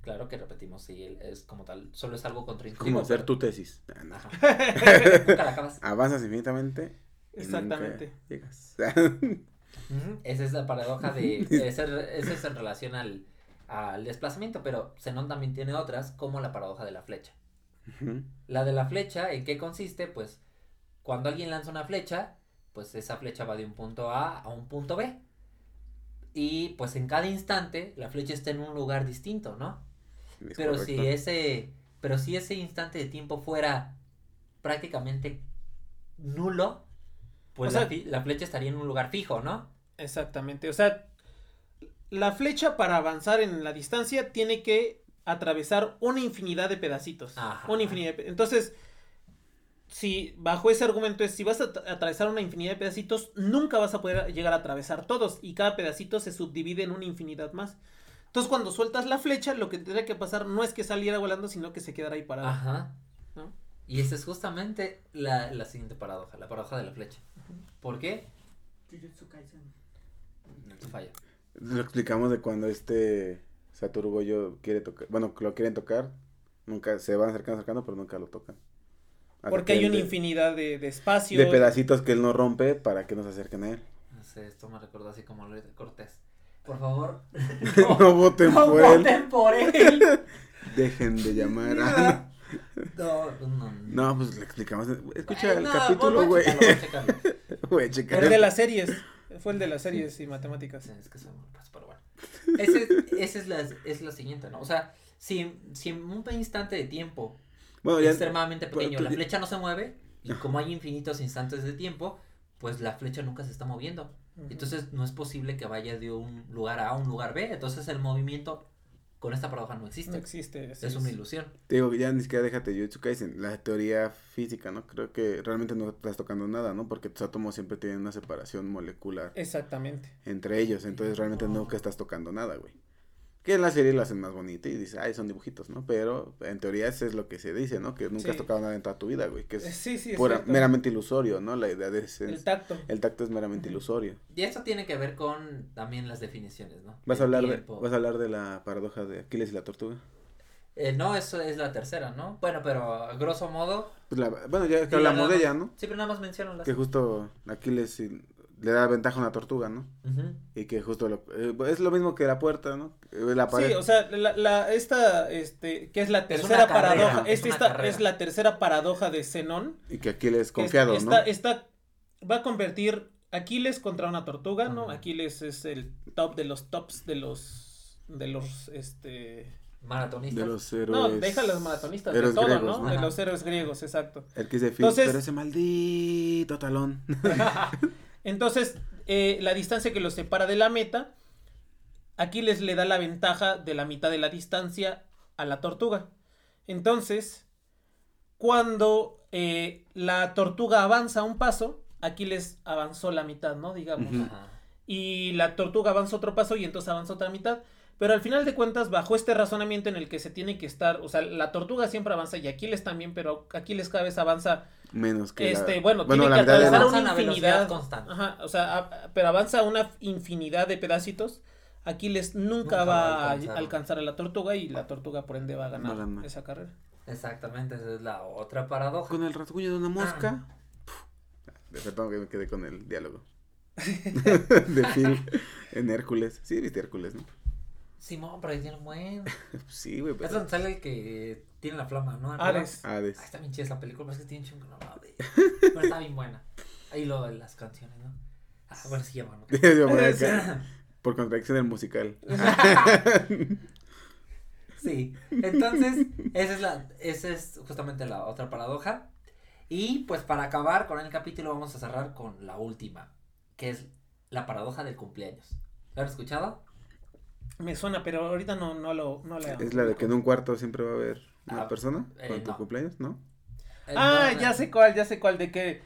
Claro que repetimos, sí, el- es como tal, solo es algo contraintuitivo. Como hacer pero- tu tesis. No. Ajá. nunca la acabas. Avanzas infinitamente. y Exactamente. nunca Llegas. Esa es la paradoja de... Esa es, en relación al, al desplazamiento, pero Zenón también tiene otras, como la paradoja de la flecha. La de la flecha, ¿en qué consiste? Pues cuando alguien lanza una flecha, pues esa flecha va de un punto A a un punto B. Y pues en cada instante la flecha está en un lugar distinto, ¿no? Es Pero correcto. si ese pero si ese instante de tiempo fuera prácticamente nulo, pues O sea- la, flecha estaría en un lugar fijo, ¿no? Exactamente. O sea, la flecha para avanzar en la distancia tiene que atravesar una infinidad de pedacitos. Ajá. Una infinidad de pe- Entonces, si bajo ese argumento es si vas a tra- atravesar una infinidad de pedacitos, nunca vas a poder llegar a atravesar todos y cada pedacito se subdivide en una infinidad más. Entonces, cuando sueltas la flecha, lo que tendría que pasar no es que saliera volando, sino que se quedara ahí parado. Ajá. ¿no? Y esa es justamente la, la siguiente paradoja, la paradoja de la flecha. ¿Por qué? No falla. Lo explicamos de cuando este Satoru Goyo quiere tocar. Bueno, lo quieren tocar. Nunca se van acercando, acercando, pero nunca lo tocan. Porque que hay una de- infinidad de, de espacio. De pedacitos que él no rompe para que no se acerquen a él. No sé, esto me recordó así como lo de Cortés. Por favor, No, voten no por él. voten por él. Dejen de llamar a. No, no, no. No, pues le explicamos. Escucha el no, capítulo, güey. Güey. El de las series. Fue el de las series y matemáticas. Sí, es que muy pues, pero bueno. Ese, esa es la, es la siguiente, ¿no? O sea, si, si en un instante de tiempo Bueno, ya. extremadamente pero pequeño la flecha no se mueve, y como hay infinitos instantes de tiempo, pues la flecha nunca se está moviendo. Entonces no es posible que vaya de un lugar A a un lugar B. Entonces el movimiento con esta paradoja no existe. no existe. es una ilusión. Te digo ya ni siquiera déjate Jujutsu Kaisen, la teoría física, ¿no? Creo que realmente no estás tocando nada, ¿no? Porque tus átomos siempre tienen una separación molecular Exactamente. entre ellos, entonces realmente No. nunca estás tocando nada, güey. Que en la serie lo hacen más bonito y dice, ay, son dibujitos, ¿no? Pero en teoría eso es lo que se dice, ¿no? Que nunca Sí. has tocado nada en toda tu vida, güey. Que es Eh, Sí, sí, pura- meramente ilusorio, ¿no? La idea de ese. El tacto. El tacto es meramente ilusorio. Y esto tiene que ver con también las definiciones, ¿no? ¿Vas a, hablar de. ¿Vas a hablar de la paradoja de Aquiles y la tortuga? Eh, no, eso es la tercera, ¿no? Bueno, pero a grosso modo. Pues la- bueno, ya que hablamos de ella, ¿no? Sí, pero nada más mencionan las. Que justo Aquiles sí le da ventaja a una tortuga, ¿no? Y que justo lo, eh, es lo mismo que la puerta, ¿no? Eh, La pared. Sí, o sea, la, la, esta, este, que es la Es tercera carrera, paradoja, es esta carrera. es la tercera paradoja de Zenón. y que Aquiles confiado, es- ¿no? Está, está, va a convertir Aquiles contra una tortuga, ¿no? Aquiles es el top de los tops de los, de los, este... Maratonistas. De los héroes. No, deja los maratonistas, de todo, griegos, ¿no? De los héroes griegos, exacto. El que Entonces- pero ese maldito talón. Entonces, eh, la distancia que los separa de la meta, Aquiles le da la ventaja de la mitad de la distancia a la tortuga. Entonces, cuando eh, la tortuga avanza un paso, Aquiles avanzó la mitad, ¿no? Digamos. Y la tortuga avanza otro paso y entonces avanza otra mitad. Pero al final de cuentas, bajo este razonamiento en el que se tiene que estar, o sea, la tortuga siempre avanza y Aquiles también, pero Aquiles cada vez avanza Menos que la- este, bueno, tiene que atravesar una infinidad. constante. Ajá, o sea, a- pero avanza una infinidad de pedacitos. Aquiles nunca, Nunca va va a a alcanzar. alcanzar a la tortuga y la tortuga por ende va a ganar esa carrera. Exactamente, esa es la otra paradoja. Con el rasguño de una mosca. Ah. Perdón que me quedé con el diálogo. de Phil en Hércules. Sí, viste Hércules, ¿no? Simón, pero ahí tiene un buen. Sí, güey. Es donde sale el que tiene la flama, ¿no? Ares. Hades. Ay, está bien chida esa película, pero es que tiene un chingo no mames. Pero está bien buena. Ahí lo de las canciones, ¿no? Ah, bueno, sí llama, ¿no? Yo por contradicción del musical. Sí, entonces, esa es la, esa es justamente la otra paradoja. Y pues para acabar con el capítulo vamos a cerrar con la última, que es la paradoja del cumpleaños. ¿Lo han escuchado? Me suena, pero ahorita no, no lo no le Es la de que en un cuarto siempre va a haber una Ah, persona eh, con tu no. cumpleaños, ¿no? Eh, Ah, no, ya no. sé cuál, ya sé cuál, de que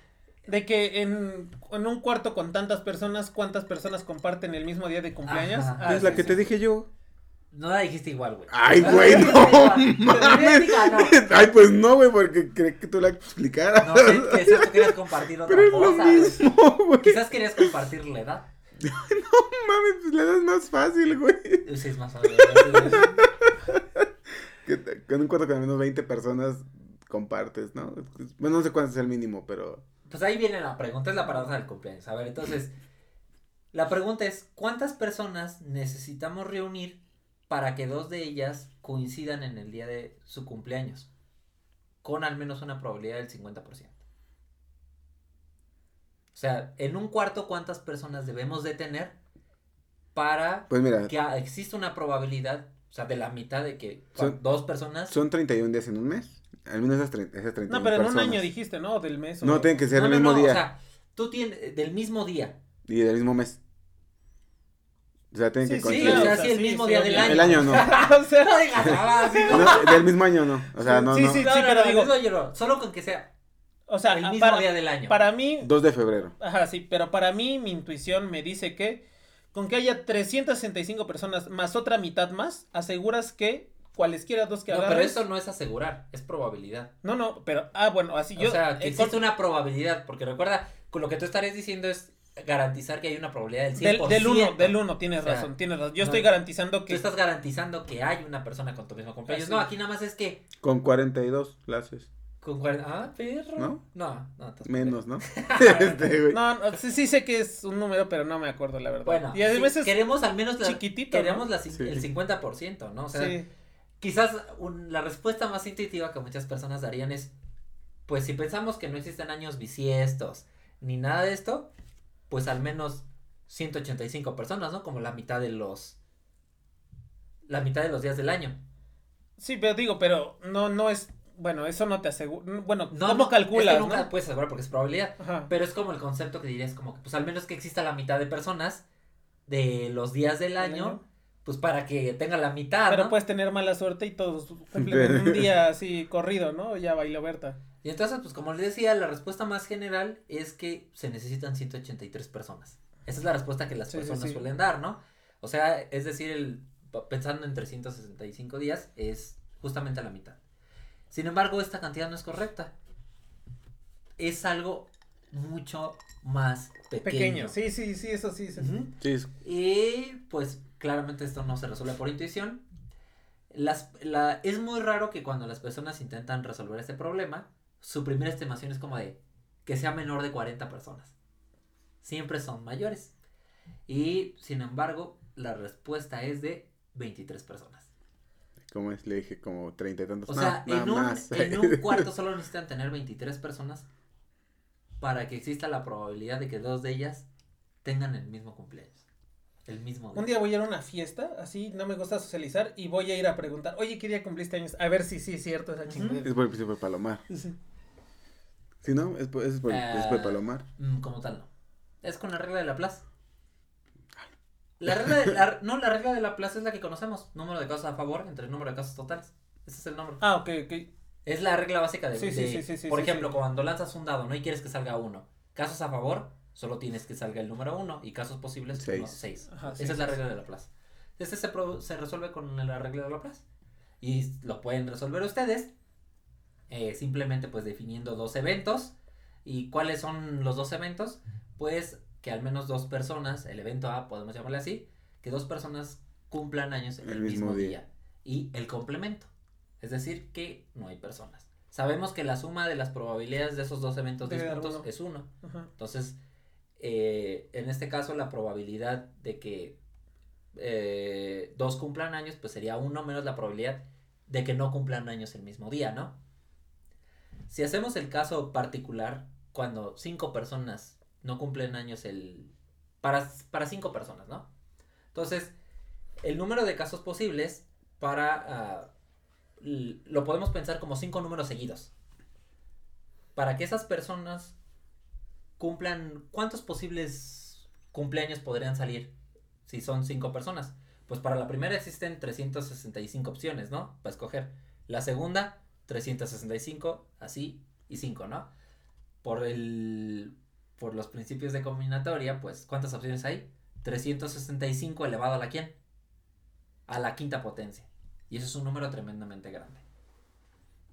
de que en, en un cuarto con tantas personas, ¿cuántas personas comparten el mismo día de cumpleaños? Ah, es la sí, que sí. te dije yo. No la dijiste igual, güey. Ay, güey, no mames. Ay, pues no, güey, porque creí que tú la explicaras. No si tú querías compartir otra Pero es lo cosa. güey. mismo, güey. Quizás querías compartir la edad. No mames, pues la das más fácil, güey. Sí, es más fácil. Con un cuarto con al menos 20 personas compartes, ¿no? Bueno, no sé cuánto es el mínimo, pero. Pues ahí viene la pregunta, es la paradoja del cumpleaños. A ver, entonces, la pregunta es, ¿cuántas personas necesitamos reunir para que dos de ellas coincidan en el día de su cumpleaños? Con al menos una probabilidad del 50%. O sea, en un cuarto, ¿cuántas personas debemos de tener para Pues mira, que ah, exista una probabilidad, o sea, de la mitad de que Son- dos personas... son 31 días en un mes. Al menos esas, esas 31 No, pero en un año dijiste, ¿no? Del mes. o- No, tienen que ser No, el no, mismo no, día. O sea, tú tienes del mismo día. Y del mismo mes. O sea, tienen Sí, que sí, Sí, coincidir. o sea, o sea, sí, el sí, mismo sí, día del año. El año no. o sea, No digas nada, así, no. No, del mismo año no. O sea, no, Sí, no. sí, No, no, pero no, digo- Solo con que sea o sea, el mismo para, día del año. para mí, 2 de febrero. ajá, sí, pero para mí mi intuición me dice que con que haya 365 personas más otra mitad más, aseguras que cualesquiera dos que No, pero agarres. eso no es asegurar, es probabilidad. No, no, pero ah, bueno, así yo o sea, que existe con- una probabilidad, porque recuerda, con lo que tú estarías diciendo es garantizar que hay una probabilidad del 100%. del, del uno, del uno, tienes O sea, razón, tienes razón. Yo no, estoy garantizando Tú que estás garantizando que hay una persona con tu mismo cumpleaños. No, aquí nada más es que Con 42 laces. Con 40... Ah, perro. ¿No? No, no. Menos, ¿no? este, güey. No, no, sí, sí sé que es un número, pero no me acuerdo la verdad. Bueno, y además sí, es queremos al menos la, chiquitito, queremos ¿no? la el 50%, ¿no? O sea, sí. quizás un- la respuesta más intuitiva que muchas personas darían es, pues si pensamos que no existen años bisiestos ni nada de esto, pues al menos 185 personas, ¿no? Como la mitad de los, la mitad de los días del año. Sí, pero digo, pero no, no es, bueno, eso no te asegura, bueno, No, ¿cómo no, calculas, es que nunca no? puedes asegurar porque es probabilidad, Ajá. pero es como el concepto que dirías como que pues al menos que exista la mitad de personas de los días del año, año. pues para que tenga la mitad, Pero ¿no? puedes tener mala suerte y todos cumplen en un día así corrido, ¿no? Ya bailó Berta. Y entonces, pues como les decía, la respuesta más general es que se necesitan 183 personas. Esa es la respuesta que las Sí, personas sí. suelen dar, ¿no? O sea, es decir, el pensando en 365 días, es justamente la mitad. Sin embargo, esta cantidad no es correcta. Es algo mucho más pequeño. Pequeño. Sí, sí, sí, eso sí. sí. Y pues claramente esto no se resuelve por intuición. Las, la, es muy raro que cuando las personas intentan resolver este problema, su primera estimación es como de que sea menor de 40 personas. Siempre son mayores. Y sin embargo, la respuesta es de 23 personas. ¿Cómo es? Le dije como treinta y tantos. O No, sea, nada en, un, más. en un cuarto solo necesitan tener 23 personas para que exista la probabilidad de que dos de ellas tengan el mismo cumpleaños. El mismo Un día voy a ir a una fiesta, así no me gusta socializar, y voy a ir a preguntar, oye, ¿qué día cumpliste años? A ver si sí es cierto esa chingadera. Es por el principio de Palomar. Sí. ¿Sí, no? Es por, es por de Palomar. Mm, como tal, no. Es con la regla de Laplace. La regla de la, no, la regla de Laplace es la que conocemos. Número de casos a favor entre el número de casos totales. Ese es el nombre. Ah, ok, ok. Es la regla básica de, Sí, sí, de- sí, sí, sí, por sí, ejemplo, sí. cuando lanzas un dado, no y quieres que salga uno. Casos a favor, solo tienes que salga el número uno y casos posibles Seis. seis. Ajá, Esa sí, es la sí, regla de Laplace. Este se, pro- se resuelve con la regla de Laplace. Y lo pueden resolver ustedes. eh, simplemente pues definiendo dos eventos. ¿Y cuáles son los dos eventos? Pues que al menos dos personas, el evento A podemos llamarle así, que dos personas cumplan años en el, mismo, día. Y el complemento. Es decir, que no hay personas. Sabemos que la suma de las probabilidades de esos dos eventos uno. es uno. Ajá. Entonces, eh, en este caso, la probabilidad de que eh, dos cumplan años, pues sería uno menos la probabilidad de que no cumplan años el mismo día, ¿no? Si hacemos el caso particular, cuando cinco personas no cumplen años el... Para, para cinco personas, ¿no? Entonces, el número de casos posibles para... ah, lo podemos pensar como cinco números seguidos. Para que esas personas cumplan, ¿cuántos posibles cumpleaños podrían salir si son cinco personas? Pues para la primera existen 365 opciones, ¿no? Para escoger. La segunda, 365, así y 5, ¿no? Por el por los principios de combinatoria, pues ¿cuántas opciones hay? 365 elevado a la quién? A la quinta potencia. Y eso es un número tremendamente grande.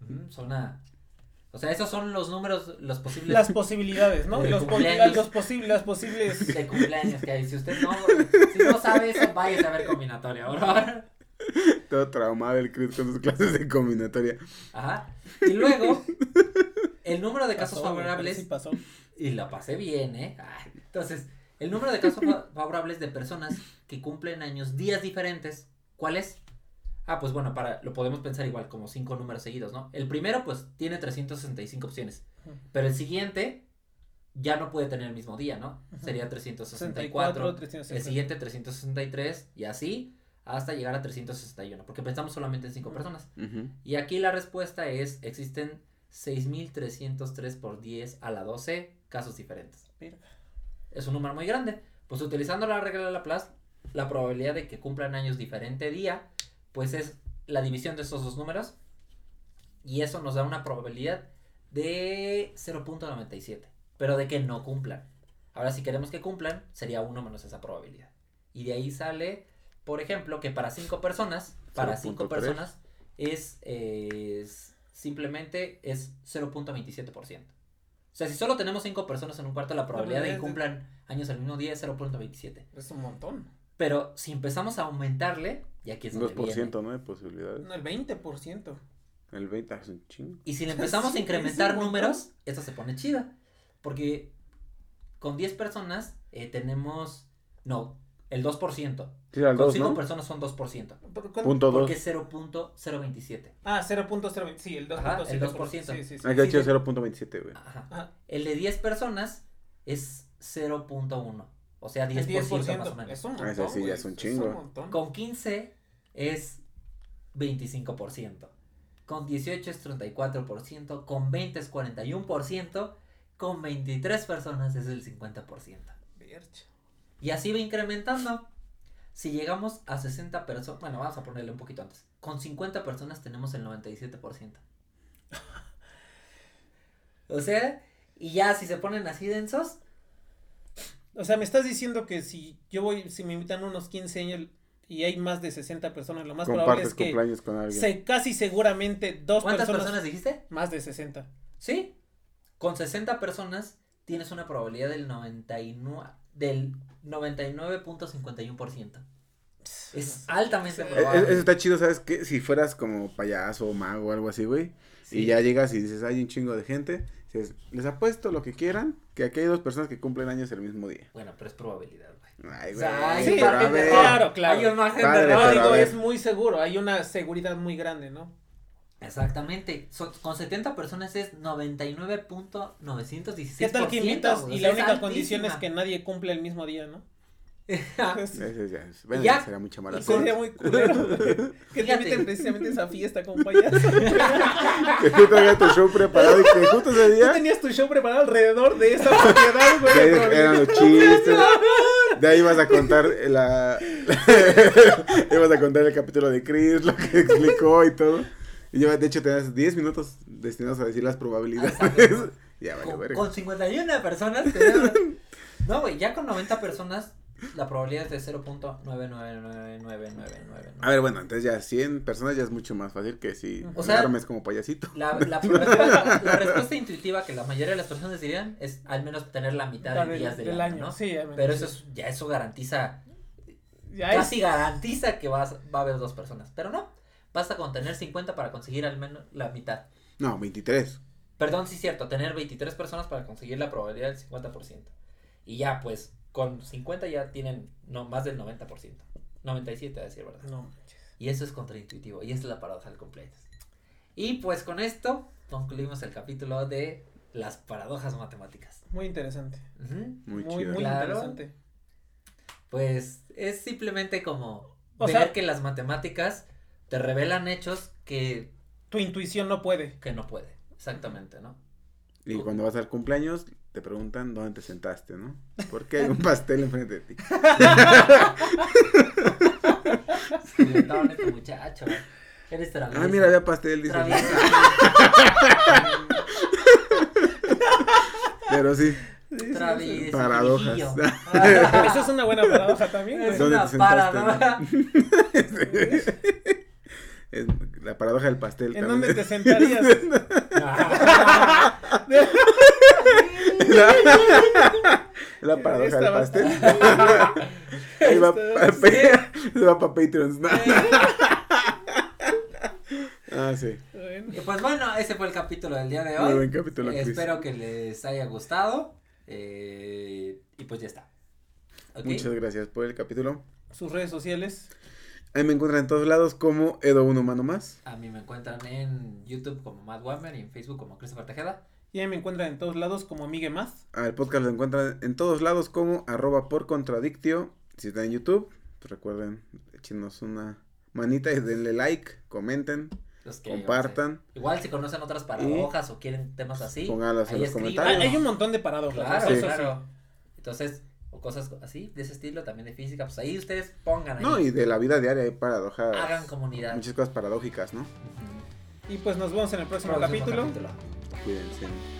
Ujú, Suena o sea, esos son los números, los posibles Las posibilidades, ¿no? Los, po- los posibles, las posibles. de cumpleaños que hay. Si usted no, si no sabe eso, váyase a ver combinatoria, favor. Todo traumado el Chris con sus clases de combinatoria. Ajá. Y luego, el número de casos Pasó, favorables. Sí pasó. Y la pasé bien, ¿eh? Ay, Entonces, el número de casos fa- favorables de personas que cumplen años días diferentes, ¿cuál es? Ah, pues bueno, para, lo podemos pensar igual como cinco números seguidos, ¿no? El primero, pues, tiene 365 opciones. Pero el siguiente ya no puede tener el mismo día, ¿no? Ujú. Sería 364. 64, El 350. siguiente 363 y así hasta llegar a 361, porque pensamos solamente en 5 personas. Y aquí la respuesta es, existen 6303 por 10 a la 12 casos diferentes. Verga. Es un número muy grande. Pues utilizando la regla de Laplace, la probabilidad de que cumplan años diferente día, pues es la división de esos dos números. Y eso nos da una probabilidad de 0.97. Pero de que no cumplan. Ahora, si queremos que cumplan, sería 1 menos esa probabilidad. Y de ahí sale, por ejemplo, que para 5 personas, para 5 0.3. personas, es, es- simplemente es 0.27%. O sea, si solo tenemos 5 personas en un cuarto, la probabilidad de que cumplan años el mismo día es 0.27. Es un montón. Pero si empezamos a aumentarle, y aquí es Un donde 2%, viene. ¿no? De posibilidades. No, el 20%. El 20 es un chingo. Y si le empezamos Sí, a incrementar números, esto se pone chida. Porque con 10 personas eh, tenemos. No, el 2%. Sí, al con 2, 5 ¿no? personas son 2%. Pero con- Punto 2. Porque es 0.027. Ah, 0.0. Sí, el 2.0. Ajá, el 2%. Sí, sí, sí. Hay que sí, hecho sí. 0.27, güey. Ajá. Ajá. El de 10 personas es 0.1. O sea, 10%, El 10%, más o menos. Es un Ah, montón. ese sí ya güey, es un un chingo. montón. Con 15 es 25%. Con 18 es 34%. Con 20 es 41%. Con 23 personas es el 50%. Vercha. Y así va incrementando. Si llegamos a 60 personas, bueno, vamos a ponerle un poquito antes. Con 50 personas tenemos el 97%. o sea, y ya si se ponen así densos, O sea, me estás diciendo que si yo voy, si me invitan unos 15 años y hay más de 60 personas, lo más probable es que cumpleaños con alguien. se, casi seguramente dos ¿Cuántas personas, personas dijiste? más de 60. Sí. Con 60 personas tienes una probabilidad del 99 del 99.51%. Es altamente Sí. Eh, probable. Eso está chido, ¿sabes qué? Si fueras como payaso o mago o algo así, güey. Sí. Y ya llegas y dices, hay un chingo de gente. Dices, les apuesto lo que quieran, que aquí hay dos personas que cumplen años el mismo día. Bueno, pero es probabilidad, güey. Ay, O güey. sea, hay Sí, pero a ver. Claro, claro. Hay un margen Padre, de digo, es muy seguro, hay una seguridad muy grande, ¿no? Exactamente. So- con 70 personas es 99.916%. ¿Qué tal que invitas y O la única condición es que altísima. nadie cumple el mismo día, ¿no? Ese ya es- bueno, Ya. sería mucha mala sería muy culero. que te inviten precisamente a esa fiesta como payaso. Que tú traigas tu show preparado y que justo ese Tú día tenías tu show preparado alrededor de esa propiedad, güey. de ahí probabilidad. eran los chistes. De ahí vas a contar la. ibas a contar el capítulo de Chris, lo que explicó y todo. Y lleva, de hecho, tenías 10 minutos destinados a decir las probabilidades. Exacto. ya, vale, Con, verga. con 51 personas. tenemos- No, güey, ya con 90 personas la probabilidad es de 0.9999999. A ver, bueno, entonces ya 100 personas ya es mucho más fácil que si O sea- armes como payasito. La, la, la- la respuesta intuitiva que la mayoría de las personas dirían es al menos tener la mitad de del- días del, del año, año, Pero eso es, ya eso garantiza, Ya es- casi garantiza que vas, va a haber dos personas. Pero no, basta con tener 50 para conseguir al menos la mitad. No, 23. Perdón, sí es cierto, tener 23 personas para conseguir la probabilidad del 50%. Y ya, pues, con 50 ya tienen no más del 90%. 97 a decir verdad. No. Y eso es contraintuitivo. Y esa es la paradoja del cumpleaños. Y pues con esto concluimos el capítulo de las paradojas matemáticas. Muy interesante. Muy, Muy, chido. muy Claro. interesante. Pues es simplemente como O ver sea- que las matemáticas te revelan hechos que, Tu intuición no puede. que no puede. Exactamente, ¿no? Y cuando vas al cumpleaños, te preguntan dónde te sentaste, ¿no? Porque hay un pastel enfrente de ti. Se este muchacho. Eres travieso. Ah, mira, había pastel, dice. Pero sí. Travieso. Paradojas. Eso es una buena paradoja también. Es ¿Dónde una te sentaste, paradoja. Es la paradoja del pastel. ¿En dónde te sentarías? La paradoja del pastel. Ahí va, para Patreons. ah, sí. Bueno. Y pues bueno, ese fue el capítulo del día de Muy hoy. buen capítulo, Eh, Chris. espero que les haya gustado. eh, y pues ya está. Muchas gracias por el capítulo. Sus redes sociales. Ahí me encuentran en todos lados como Edo Un Humano Más. A mí me encuentran en YouTube como Matt Wammer y en Facebook como Christopher Tejeda. Y ahí me encuentran en todos lados como Migue Más. Al podcast lo encuentran en todos lados como arroba por contradictio. Si están en YouTube, pues recuerden, échenos una manita y denle like, comenten, que compartan. Igual si conocen otras paradojas o quieren temas así. Pónganlas en los. Hay, comentarios. hay un montón de paradojas. Claro, ¿no? Sí. claro. Entonces, o cosas así, de ese estilo, también de física, pues ahí ustedes pongan ahí. No, y de la vida diaria hay paradojas. Hagan comunidad. Muchas cosas paradójicas, ¿no? Y pues nos vemos en el próximo, Próximo capítulo. capítulo. Cuídense.